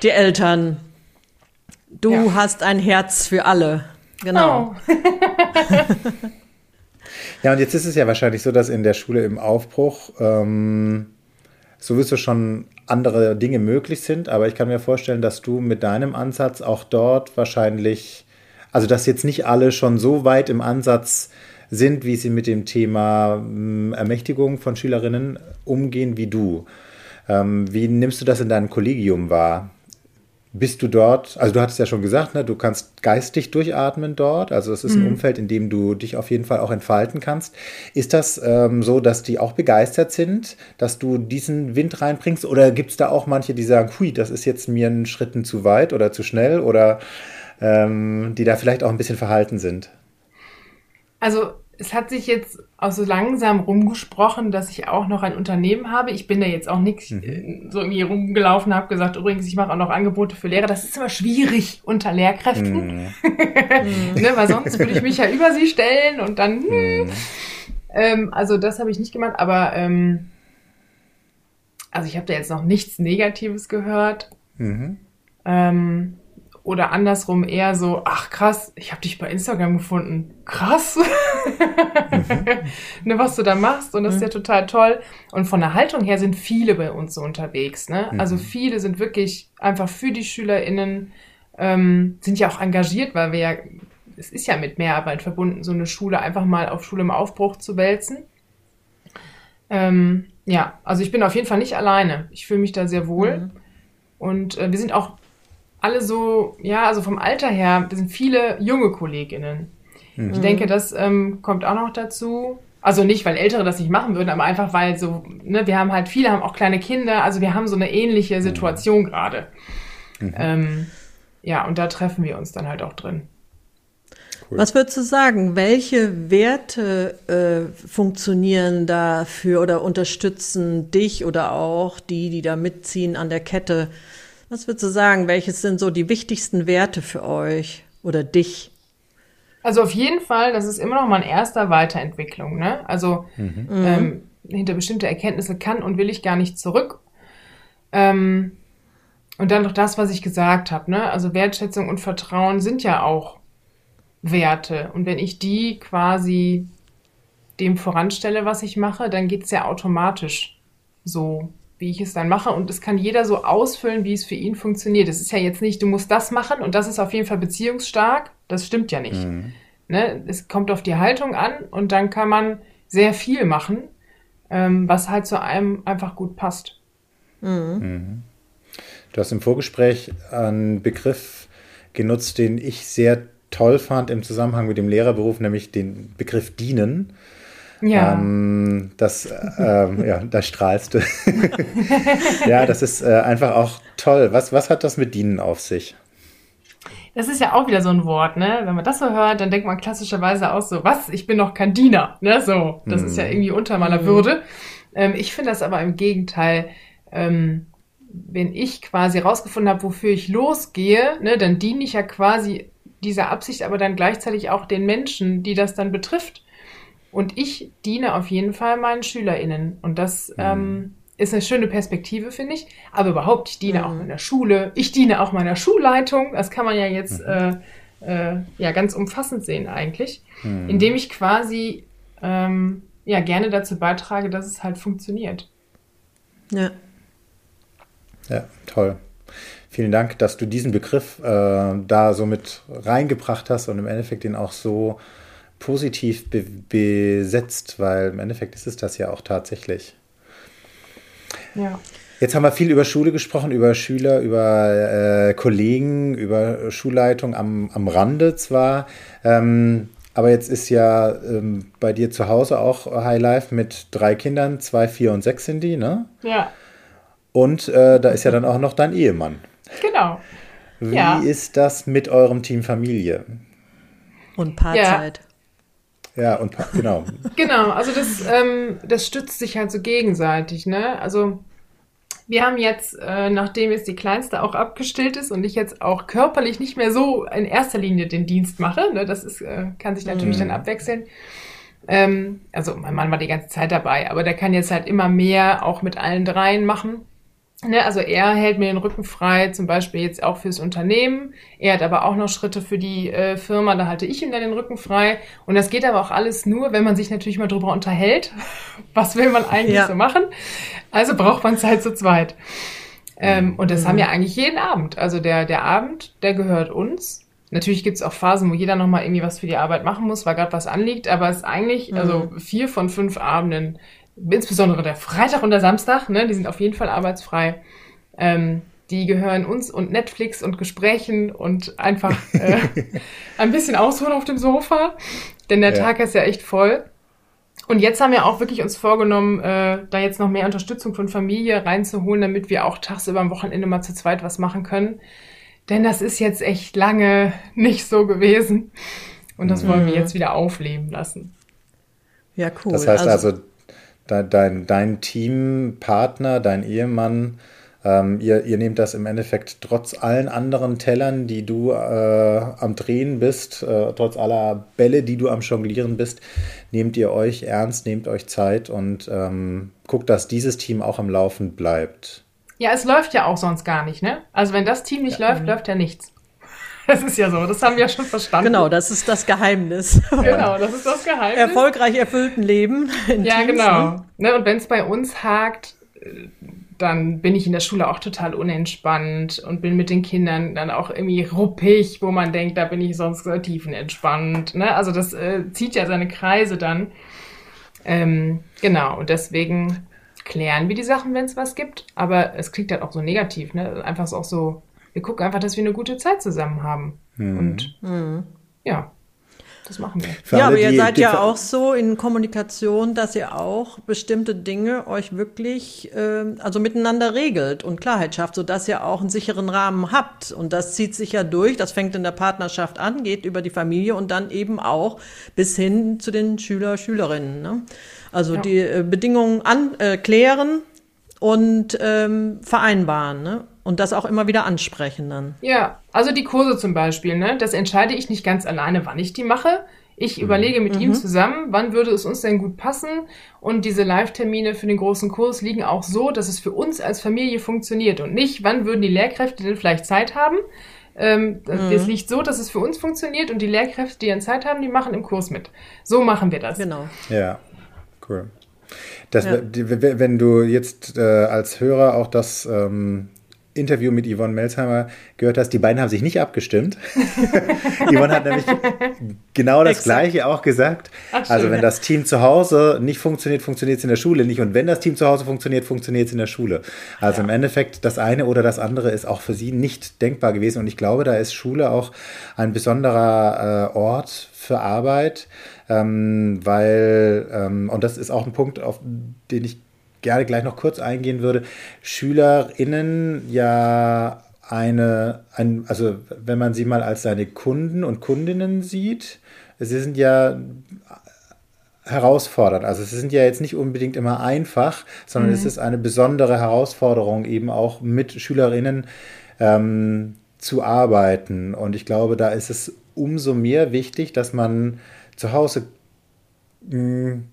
die Eltern. Du ja. hast ein Herz für alle. Genau. Oh. Ja, und jetzt ist es ja wahrscheinlich so, dass in der Schule im Aufbruch ähm, sowieso schon andere Dinge möglich sind, aber ich kann mir vorstellen, dass du mit deinem Ansatz auch dort wahrscheinlich, also dass jetzt nicht alle schon so weit im Ansatz sind, wie sie mit dem Thema hm, Ermächtigung von Schülerinnen umgehen wie du. Ähm, wie nimmst du das in deinem Kollegium wahr? Bist du dort, also du hattest ja schon gesagt, ne, du kannst geistig durchatmen dort, also es ist ein mhm. Umfeld, in dem du dich auf jeden Fall auch entfalten kannst. Ist das ähm, so, dass die auch begeistert sind, dass du diesen Wind reinbringst oder gibt es da auch manche, die sagen, hui, das ist jetzt mir ein Schritten zu weit oder zu schnell oder ähm, die da vielleicht auch ein bisschen verhalten sind? Also es hat sich jetzt auch so langsam rumgesprochen, dass ich auch noch ein Unternehmen habe. Ich bin da jetzt auch nicht mhm. Äh, so irgendwie rumgelaufen, habe gesagt, übrigens, ich mache auch noch Angebote für Lehrer. Das ist immer schwierig unter Lehrkräften, mhm. ne, weil sonst würde ich mich ja über sie stellen und dann. Hm. Mhm. Ähm, also das habe ich nicht gemacht, aber ähm, also ich habe da jetzt noch nichts Negatives gehört. Mhm. Ähm, oder andersrum eher so, ach krass, ich habe dich bei Instagram gefunden. Krass. Mhm. ne, was du da machst. Und das ist ja mhm. total toll. Und von der Haltung her sind viele bei uns so unterwegs. Ne? Mhm. Also viele sind wirklich einfach für die SchülerInnen, ähm, sind ja auch engagiert, weil wir ja, es ist ja mit Mehrarbeit verbunden, so eine Schule einfach mal auf Schule im Aufbruch zu wälzen. Ähm, ja, also ich bin auf jeden Fall nicht alleine. Ich fühle mich da sehr wohl. Mhm. Und äh, wir sind auch alle so, ja, also vom Alter her, wir sind viele junge KollegInnen. Mhm. Ich denke, das ähm, kommt auch noch dazu. Also nicht, weil Ältere das nicht machen würden, aber einfach, weil so, ne, wir haben halt, viele haben auch kleine Kinder, also wir haben so eine ähnliche mhm. Situation gerade. Mhm. Ähm, ja, und da treffen wir uns dann halt auch drin. Cool. Was würdest du sagen? Welche Werte äh, funktionieren dafür oder unterstützen dich oder auch die, die da mitziehen an der Kette? Was würdest du sagen? Welches sind so die wichtigsten Werte für euch oder dich? Also auf jeden Fall, das ist immer noch mal ein erster Weiterentwicklung. Ne? Also mhm. ähm, hinter bestimmte Erkenntnisse kann und will ich gar nicht zurück. Ähm, und dann noch das, was ich gesagt habe. Ne? Also Wertschätzung und Vertrauen sind ja auch Werte. Und wenn ich die quasi dem voranstelle, was ich mache, dann geht es ja automatisch so wie ich es dann mache. Und es kann jeder so ausfüllen, wie es für ihn funktioniert. Es ist ja jetzt nicht, du musst das machen und das ist auf jeden Fall beziehungsstark. Das stimmt ja nicht. Mhm. Ne? Es kommt auf die Haltung an und dann kann man sehr viel machen, ähm, was halt zu einem einfach gut passt. Mhm. Mhm. Du hast im Vorgespräch einen Begriff genutzt, den ich sehr toll fand im Zusammenhang mit dem Lehrerberuf, nämlich den Begriff dienen. Ja. Ähm, das, ähm, ja, da strahlst du. ja, das ist äh, einfach auch toll. Was, was hat das mit Dienen auf sich? Das ist ja auch wieder so ein Wort, ne? Wenn man das so hört, dann denkt man klassischerweise auch so, was? Ich bin noch kein Diener, ne? So, das hm. ist ja mhm. irgendwie unter meiner mhm. Würde. Ähm, ich finde das aber im Gegenteil, ähm, wenn ich quasi rausgefunden habe, wofür ich losgehe, ne, dann diene ich ja quasi dieser Absicht, aber dann gleichzeitig auch den Menschen, die das dann betrifft. Und ich diene auf jeden Fall meinen SchülerInnen. Und das mhm. ähm, ist eine schöne Perspektive, finde ich. Aber überhaupt, ich diene mhm. auch meiner Schule. Ich diene auch meiner Schulleitung. Das kann man ja jetzt mhm. äh, äh, ja ganz umfassend sehen eigentlich. Mhm. Indem ich quasi ähm, ja gerne dazu beitrage, dass es halt funktioniert. Ja. Ja, toll. Vielen Dank, dass du diesen Begriff äh, da so mit reingebracht hast und im Endeffekt den auch so positiv be besetzt, weil im Endeffekt ist es das ja auch tatsächlich. Ja. Jetzt haben wir viel über Schule gesprochen, über Schüler, über äh, Kollegen, über Schulleitung am, am Rande zwar. Ähm, aber jetzt ist ja ähm, bei dir zu Hause auch High Life mit drei Kindern, zwei, vier und sechs sind die, ne? Ja. Und äh, da ist ja dann auch noch dein Ehemann. Genau. Wie ja. ist das mit eurem Team Familie? Und Paarzeit. Ja. Ja, und genau. genau, also das, ähm, das stützt sich halt so gegenseitig, ne? Also wir haben jetzt, äh, nachdem jetzt die Kleinste auch abgestillt ist und ich jetzt auch körperlich nicht mehr so in erster Linie den Dienst mache, ne, das ist, äh, kann sich natürlich mm. dann abwechseln. Ähm, also mein Mann war die ganze Zeit dabei, aber der kann jetzt halt immer mehr auch mit allen dreien machen. Ne, also er hält mir den Rücken frei, zum Beispiel jetzt auch fürs Unternehmen. Er hat aber auch noch Schritte für die äh, Firma, da halte ich ihm dann den Rücken frei. Und das geht aber auch alles nur, wenn man sich natürlich mal drüber unterhält. Was will man eigentlich ja. so machen? Also braucht man Zeit zu zweit. Ähm, und das mhm. haben wir eigentlich jeden Abend. Also der, der Abend, der gehört uns. Natürlich gibt's auch Phasen, wo jeder nochmal irgendwie was für die Arbeit machen muss, weil gerade was anliegt, aber es ist eigentlich, mhm. also vier von fünf Abenden insbesondere der Freitag und der Samstag, ne, die sind auf jeden Fall arbeitsfrei. Ähm, die gehören uns und Netflix und Gesprächen und einfach äh, ein bisschen ausruhen auf dem Sofa, denn der ja. Tag ist ja echt voll. Und jetzt haben wir auch wirklich uns vorgenommen, äh, da jetzt noch mehr Unterstützung von Familie reinzuholen, damit wir auch tagsüber am Wochenende mal zu zweit was machen können. Denn das ist jetzt echt lange nicht so gewesen. Und das mhm. wollen wir mhm. jetzt wieder aufleben lassen. Ja, cool. Das heißt also, also dein, dein Teampartner, dein Ehemann, ähm, ihr, ihr nehmt das im Endeffekt trotz allen anderen Tellern, die du äh, am Drehen bist, äh, trotz aller Bälle, die du am Jonglieren bist, nehmt ihr euch ernst, nehmt euch Zeit und ähm, guckt, dass dieses Team auch am Laufen bleibt. Ja, es läuft ja auch sonst gar nicht, ne? Also wenn das Team nicht ja. läuft, läuft ja nichts. Das ist ja so, das haben wir ja schon verstanden. Genau, das ist das Geheimnis. Genau, das ist das Geheimnis. Erfolgreich erfüllten Leben. ja, Teams, genau. Ne? ne und wenn es bei uns hakt, dann bin ich in der Schule auch total unentspannt und bin mit den Kindern dann auch irgendwie ruppig, wo man denkt, da bin ich sonst tiefenentspannt. Ne? Also das äh, zieht ja seine Kreise dann. Ähm, genau, und deswegen klären wir die Sachen, wenn es was gibt. Aber es klingt halt auch so negativ, ne? Einfach so auch so wir gucken einfach, dass wir eine gute Zeit zusammen haben. Mhm. Und mhm. ja, das machen wir. Für ja, aber ihr seid ja auch so in Kommunikation, dass ihr auch bestimmte Dinge euch wirklich, äh, also miteinander regelt und Klarheit schafft, sodass ihr auch einen sicheren Rahmen habt. Und das zieht sich ja durch, das fängt in der Partnerschaft an, geht über die Familie und dann eben auch bis hin zu den Schüler, Schülerinnen. Ne? Also ja. die äh, Bedingungen anklären äh, und ähm, vereinbaren. Ne? Und das auch immer wieder ansprechen dann. Ja, also die Kurse zum Beispiel, ne? Das entscheide ich nicht ganz alleine, wann ich die mache. Ich mhm. überlege mit mhm. ihm zusammen, wann würde es uns denn gut passen. Und diese Live-Termine für den großen Kurs liegen auch so, dass es für uns als Familie funktioniert und nicht, wann würden die Lehrkräfte denn vielleicht Zeit haben. Ähm, mhm. Das liegt so, dass es für uns funktioniert und die Lehrkräfte, die dann Zeit haben, die machen im Kurs mit. So machen wir das. Genau. Ja, cool. Das, ja. Wenn du jetzt äh, als Hörer auch das ähm, Interview mit Yvonne Melsheimer gehört hast, die beiden haben sich nicht abgestimmt. Yvonne hat nämlich genau das. Gleiche auch gesagt. Ach, also wenn das Team zu Hause nicht funktioniert, funktioniert es in der Schule nicht. Und wenn das Team zu Hause funktioniert, funktioniert es in der Schule. Also ja. im Endeffekt, das eine oder das andere ist auch für sie nicht denkbar gewesen. Und ich glaube, da ist Schule auch ein besonderer äh, Ort für Arbeit, ähm, weil, ähm, und das ist auch ein Punkt, auf den ich gerne gleich noch kurz eingehen würde, SchülerInnen ja eine, ein, also wenn man sie mal als seine Kunden und Kundinnen sieht, sie sind ja herausfordernd. Also sie sind ja jetzt nicht unbedingt immer einfach, sondern mhm. es ist eine besondere Herausforderung, eben auch mit SchülerInnen ähm, zu arbeiten. Und ich glaube, da ist es umso mehr wichtig, dass man zu Hause mh, hm,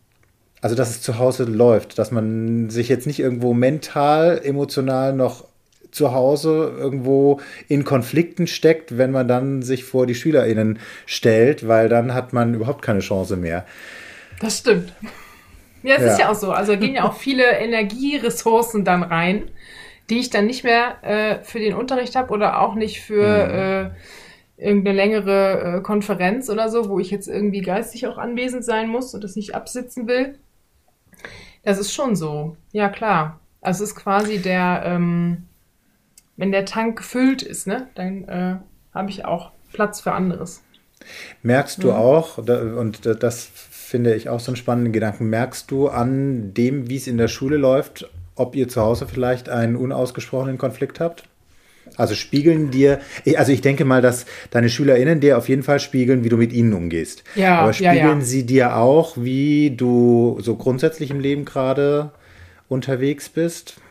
also dass es zu Hause läuft, dass man sich jetzt nicht irgendwo mental, emotional noch zu Hause irgendwo in Konflikten steckt, wenn man dann sich vor die SchülerInnen stellt, weil dann hat man überhaupt keine Chance mehr. Das stimmt. Ja, es ja. ist ja auch so. Also gehen ja auch viele Energieressourcen dann rein, die ich dann nicht mehr äh, für den Unterricht habe oder auch nicht für mhm. äh, irgendeine längere äh, Konferenz oder so, wo ich jetzt irgendwie geistig auch anwesend sein muss und das nicht absitzen will. Das ist schon so. Ja, klar. Also es ist quasi der, ähm, wenn der Tank gefüllt ist, ne, dann äh, habe ich auch Platz für anderes. Merkst du mhm. auch, und das finde ich auch so einen spannenden Gedanken, merkst du an dem, wie es in der Schule läuft, ob ihr zu Hause vielleicht einen unausgesprochenen Konflikt habt? Also spiegeln dir, also ich denke mal, dass deine SchülerInnen dir auf jeden Fall spiegeln, wie du mit ihnen umgehst. Ja, Aber spiegeln ja, ja. sie dir auch, wie du so grundsätzlich im Leben gerade unterwegs bist?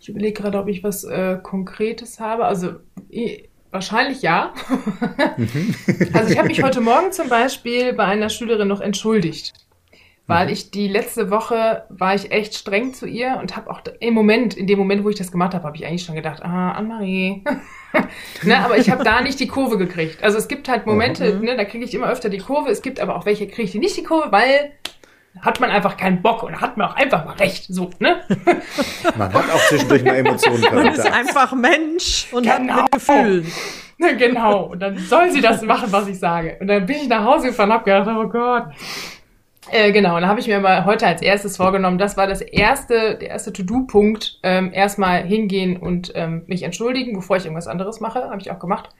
Ich überlege gerade, ob ich was äh, Konkretes habe. Also ich, wahrscheinlich ja. Mhm. also ich habe mich heute Morgen zum Beispiel bei einer Schülerin noch entschuldigt weil mhm. ich die letzte Woche war ich echt streng zu ihr und habe auch im Moment, in dem Moment, wo ich das gemacht habe, habe ich eigentlich schon gedacht, ah, Anne-Marie. ne, aber ich habe da nicht die Kurve gekriegt. Also es gibt halt Momente, mhm. ne, da kriege ich immer öfter die Kurve. Es gibt aber auch welche, kriege ich die nicht die Kurve, weil hat man einfach keinen Bock und hat man auch einfach mal recht. So, ne? Man hat auch zwischendurch mal Emotionen. Man ist einfach Mensch und genau. hat mit Gefühlen. Genau. Und dann soll sie das machen, was ich sage. Und dann bin ich nach Hause gefahren und habe gedacht, oh Gott. Äh, genau, und dann habe ich mir mal heute als erstes vorgenommen, das war das erste, der erste To-Do-Punkt, ähm, erstmal hingehen und ähm, mich entschuldigen, bevor ich irgendwas anderes mache, habe ich auch gemacht.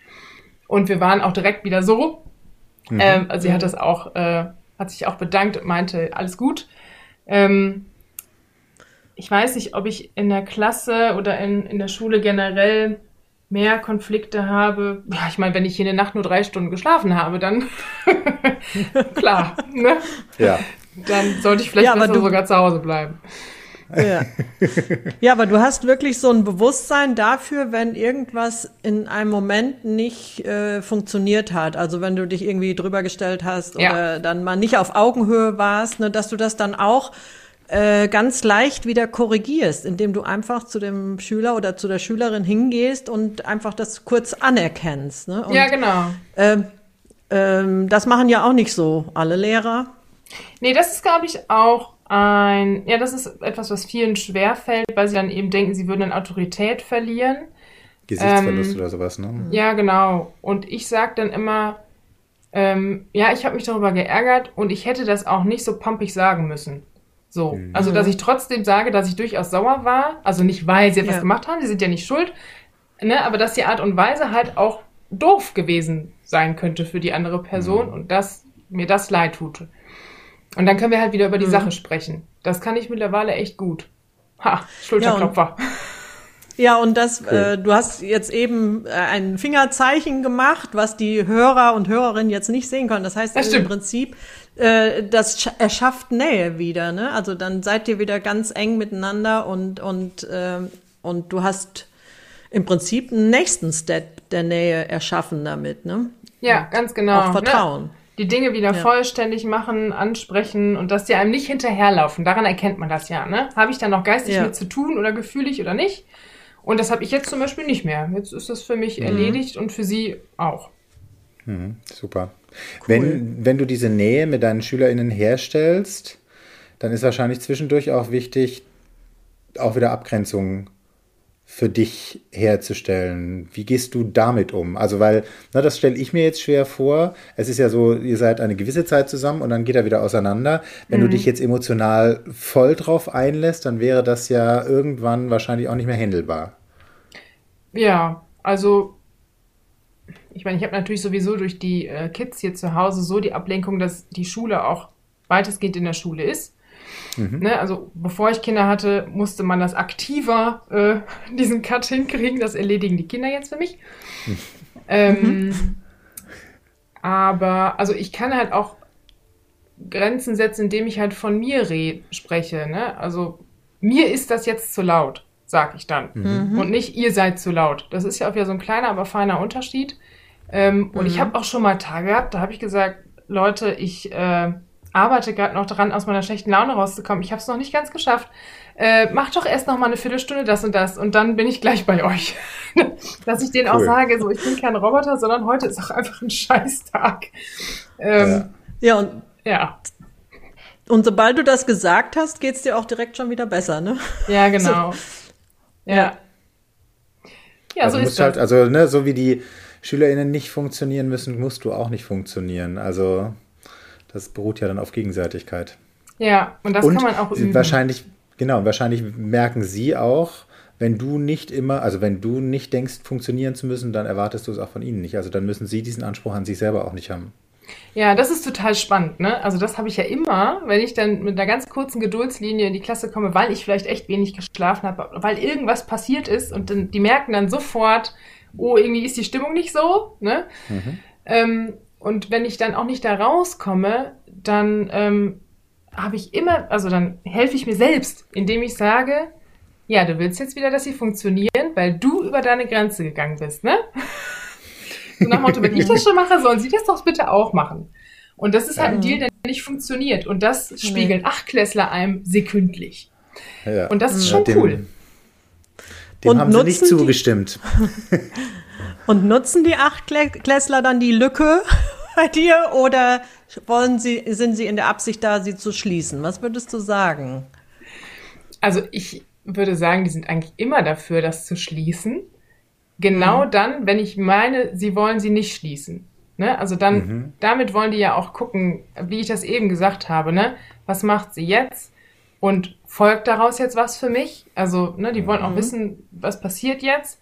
Und wir waren auch direkt wieder so. Mhm. Ähm, also sie hat das auch, äh, hat sich auch bedankt und meinte, alles gut. Ähm, ich weiß nicht, ob ich in der Klasse oder in, in der Schule generell mehr Konflikte habe. Ja, ich meine, wenn ich hier eine Nacht nur drei Stunden geschlafen habe, dann klar, ne? Ja. Dann sollte ich vielleicht ja, besser sogar zu Hause bleiben. Ja. ja, aber du hast wirklich so ein Bewusstsein dafür, wenn irgendwas in einem Moment nicht äh, funktioniert hat. Also wenn du dich irgendwie drüber gestellt hast oder ja. dann mal nicht auf Augenhöhe warst, ne, dass du das dann auch äh, ganz leicht wieder korrigierst, indem du einfach zu dem Schüler oder zu der Schülerin hingehst und einfach das kurz anerkennst. Ne? Und, ja, genau. Äh, äh, das machen ja auch nicht so alle Lehrer. Nee, das ist, glaube ich, auch ein, ja, das ist etwas, was vielen schwerfällt, weil sie dann eben denken, sie würden an Autorität verlieren. Gesichtsverlust ähm, oder sowas, ne? Ja, genau. Und ich sage dann immer, ähm, ja, ich habe mich darüber geärgert und ich hätte das auch nicht so pumpig sagen müssen. So, mhm. also dass ich trotzdem sage, dass ich durchaus sauer war, also nicht weil sie etwas ja. gemacht haben, sie sind ja nicht schuld, ne, aber dass die Art und Weise halt auch doof gewesen sein könnte für die andere Person mhm. und dass mir das leid tut. Und dann können wir halt wieder über die mhm. Sache sprechen. Das kann ich mittlerweile echt gut. Ha, Schulterklopfer. Ja, ja, und das, cool. äh, du hast jetzt eben äh, ein Fingerzeichen gemacht, was die Hörer und Hörerinnen jetzt nicht sehen können. Das heißt das im Prinzip, äh, das erschafft Nähe wieder, ne? Also dann seid ihr wieder ganz eng miteinander und und äh, und du hast im Prinzip einen nächsten Step der Nähe erschaffen damit, ne? Ja, und ganz genau. Auch Vertrauen. Ne? Die Dinge wieder ja. vollständig machen, ansprechen und dass die einem nicht hinterherlaufen. Daran erkennt man das ja, ne? Habe ich da noch geistig ja. mit zu tun oder gefühlig oder nicht? Und das habe ich jetzt zum Beispiel nicht mehr. Jetzt ist das für mich mhm. erledigt und für sie auch. Mhm, super. Cool. Wenn, wenn du diese Nähe mit deinen SchülerInnen herstellst, dann ist wahrscheinlich zwischendurch auch wichtig, auch wieder Abgrenzungen für dich herzustellen. Wie gehst du damit um? Also, weil, na, das stelle ich mir jetzt schwer vor. Es ist ja so, ihr seid eine gewisse Zeit zusammen und dann geht er wieder auseinander. Wenn mhm. du dich jetzt emotional voll drauf einlässt, dann wäre das ja irgendwann wahrscheinlich auch nicht mehr händelbar. Ja, also ich meine, ich habe natürlich sowieso durch die äh, Kids hier zu Hause so die Ablenkung, dass die Schule auch weitestgehend in der Schule ist. Mhm. Ne, also bevor ich Kinder hatte, musste man das aktiver, äh, diesen Cut hinkriegen. Das erledigen die Kinder jetzt für mich. Mhm. Ähm, aber also ich kann halt auch Grenzen setzen, indem ich halt von mir spreche. Ne? Also mir ist das jetzt zu laut, sag ich dann. Mhm. Und nicht ihr seid zu laut. Das ist ja auch wieder so ein kleiner, aber feiner Unterschied. Ähm, und ich mhm. habe auch schon mal Tage gehabt, da habe ich gesagt, Leute, ich äh, arbeite gerade noch dran, aus meiner schlechten Laune rauszukommen. Ich habe es noch nicht ganz geschafft. Äh, mach doch erst noch mal eine Viertelstunde das und das und dann bin ich gleich bei euch. Dass ich denen cool. auch sage, so ich bin kein Roboter, sondern heute ist auch einfach ein Scheißtag. Ähm, ja. ja, und ja. Und sobald du das gesagt hast, geht's dir auch direkt schon wieder besser, ne? Ja, genau. So. Ja. Ja, also so ist das. Halt, also, ne, so wie die SchülerInnen nicht funktionieren müssen, musst du auch nicht funktionieren. Also das beruht ja dann auf Gegenseitigkeit. Ja, und das und kann man auch üben. Wahrscheinlich, genau, wahrscheinlich merken sie auch, wenn du nicht immer, also wenn du nicht denkst, funktionieren zu müssen, dann erwartest du es auch von ihnen nicht. Also dann müssen sie diesen Anspruch an sich selber auch nicht haben. Ja, das ist total spannend, ne? Also das habe ich ja immer, wenn ich dann mit einer ganz kurzen Geduldslinie in die Klasse komme, weil ich vielleicht echt wenig geschlafen habe, weil irgendwas passiert ist und dann, die merken dann sofort, oh, irgendwie ist die Stimmung nicht so, ne? Mhm. Ähm, und wenn ich dann auch nicht da rauskomme, dann ähm, habe ich immer, also dann helfe ich mir selbst, indem ich sage, ja, du willst jetzt wieder, dass sie funktionieren, weil du über deine Grenze gegangen bist, ne? So nach dem Motto, wenn ich das schon mache, sollen sie das doch bitte auch machen. Und das ist halt ein Deal, der nicht funktioniert. Und das spiegeln nee. Achtklässler einem sekündlich. Ja. Und das ist schon dem, cool. Dem und haben sie nicht zugestimmt. und nutzen die Achtklässler dann die Lücke bei dir oder wollen sie, sind sie in der Absicht da, sie zu schließen? Was würdest du sagen? Also ich würde sagen, die sind eigentlich immer dafür, das zu schließen. Genau mhm. dann, wenn ich meine, sie wollen sie nicht schließen. Ne? Also dann, mhm. damit wollen die ja auch gucken, wie ich das eben gesagt habe, ne? Was macht sie jetzt? Und folgt daraus jetzt was für mich? Also, ne, die wollen auch mhm. wissen, was passiert jetzt.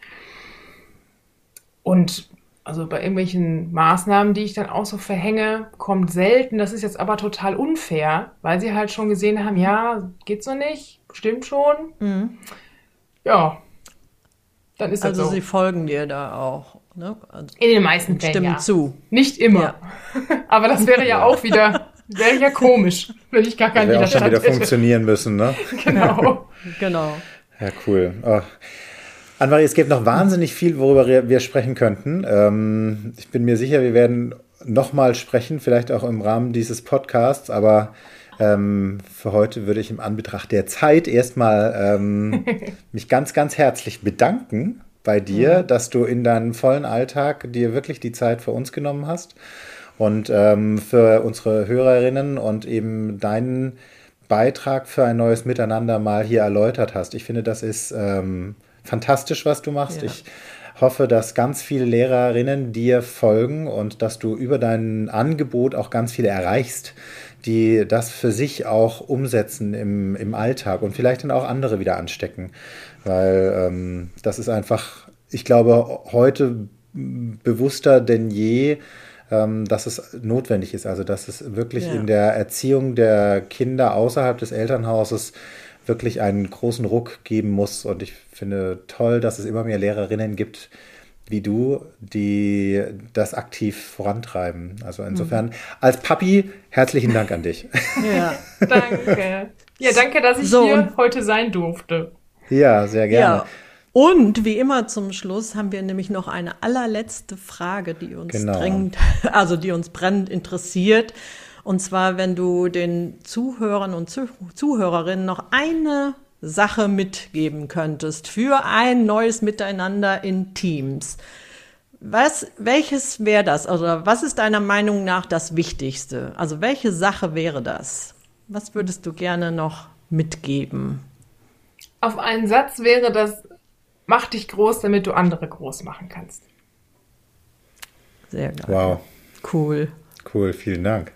Und also bei irgendwelchen Maßnahmen, die ich dann auch so verhänge, kommt selten. Das ist jetzt aber total unfair, weil sie halt schon gesehen haben, ja, geht so nicht, stimmt schon. Mhm. Ja, dann ist das also so. Also sie folgen dir da auch. Ne? Also In den meisten Fällen stimmen ja. zu. Nicht immer. Ja. aber das wäre ja auch wieder, wäre ja komisch, wenn ich gar keinen Widerstand auch schon wieder hätte. funktionieren müssen, ne? Genau. genau. Ja, cool. Oh. Anne-Marie, es gibt noch wahnsinnig viel, worüber wir sprechen könnten. Ähm, ich bin mir sicher, wir werden nochmal sprechen, vielleicht auch im Rahmen dieses Podcasts, aber ähm, für heute würde ich im Anbetracht der Zeit erstmal ähm, mich ganz, ganz herzlich bedanken bei dir, mhm. dass du in deinem vollen Alltag dir wirklich die Zeit für uns genommen hast und ähm, für unsere Hörerinnen und eben deinen Beitrag für ein neues Miteinander mal hier erläutert hast. Ich finde, das ist ähm, fantastisch, was du machst. Ja. Ich hoffe, dass ganz viele Lehrerinnen dir folgen und dass du über dein Angebot auch ganz viele erreichst, die das für sich auch umsetzen im, im Alltag und vielleicht dann auch andere wieder anstecken. Weil ähm, das ist einfach, ich glaube, heute bewusster denn je, ähm, dass es notwendig ist. Also dass es wirklich ja. in der Erziehung der Kinder außerhalb des Elternhauses wirklich einen großen Ruck geben muss. Und ich finde toll, dass es immer mehr Lehrerinnen gibt, wie du, die das aktiv vorantreiben. Also insofern, mhm. als Papi, herzlichen Dank an dich. Ja, danke. Ja, danke, dass ich so. hier heute sein durfte. Ja, sehr gerne. Ja. Und wie immer zum Schluss haben wir nämlich noch eine allerletzte Frage, die uns genau. dringend, also die uns brennend interessiert. Und zwar, wenn du den Zuhörern und Zuhörerinnen noch eine Sache mitgeben könntest für ein neues Miteinander in Teams. Was, welches wäre das? Oder also, was ist deiner Meinung nach das Wichtigste? Also welche Sache wäre das? Was würdest du gerne noch mitgeben? Auf einen Satz wäre das, mach dich groß, damit du andere groß machen kannst. Sehr geil. Wow. Cool. Cool, vielen Dank.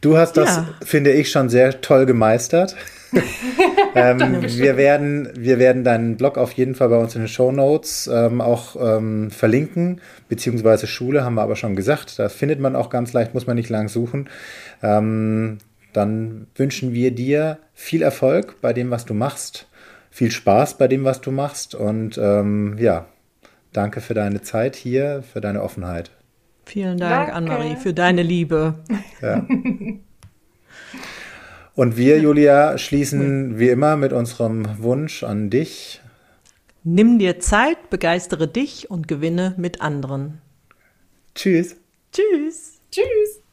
Du hast das, ja. finde ich, schon sehr toll gemeistert. ähm, wir, werden, wir werden deinen Blog auf jeden Fall bei uns in den Show Notes ähm, auch ähm, verlinken, beziehungsweise Schule haben wir aber schon gesagt. Da findet man auch ganz leicht, muss man nicht lang suchen. Ähm, dann wünschen wir dir viel Erfolg bei dem, was du machst, viel Spaß bei dem, was du machst und ähm, ja, danke für deine Zeit hier, für deine Offenheit. Vielen Dank, Anne-Marie, für deine Liebe. Ja. Und wir, Julia, schließen wie immer mit unserem Wunsch an dich. Nimm dir Zeit, begeistere dich und gewinne mit anderen. Tschüss. Tschüss. Tschüss.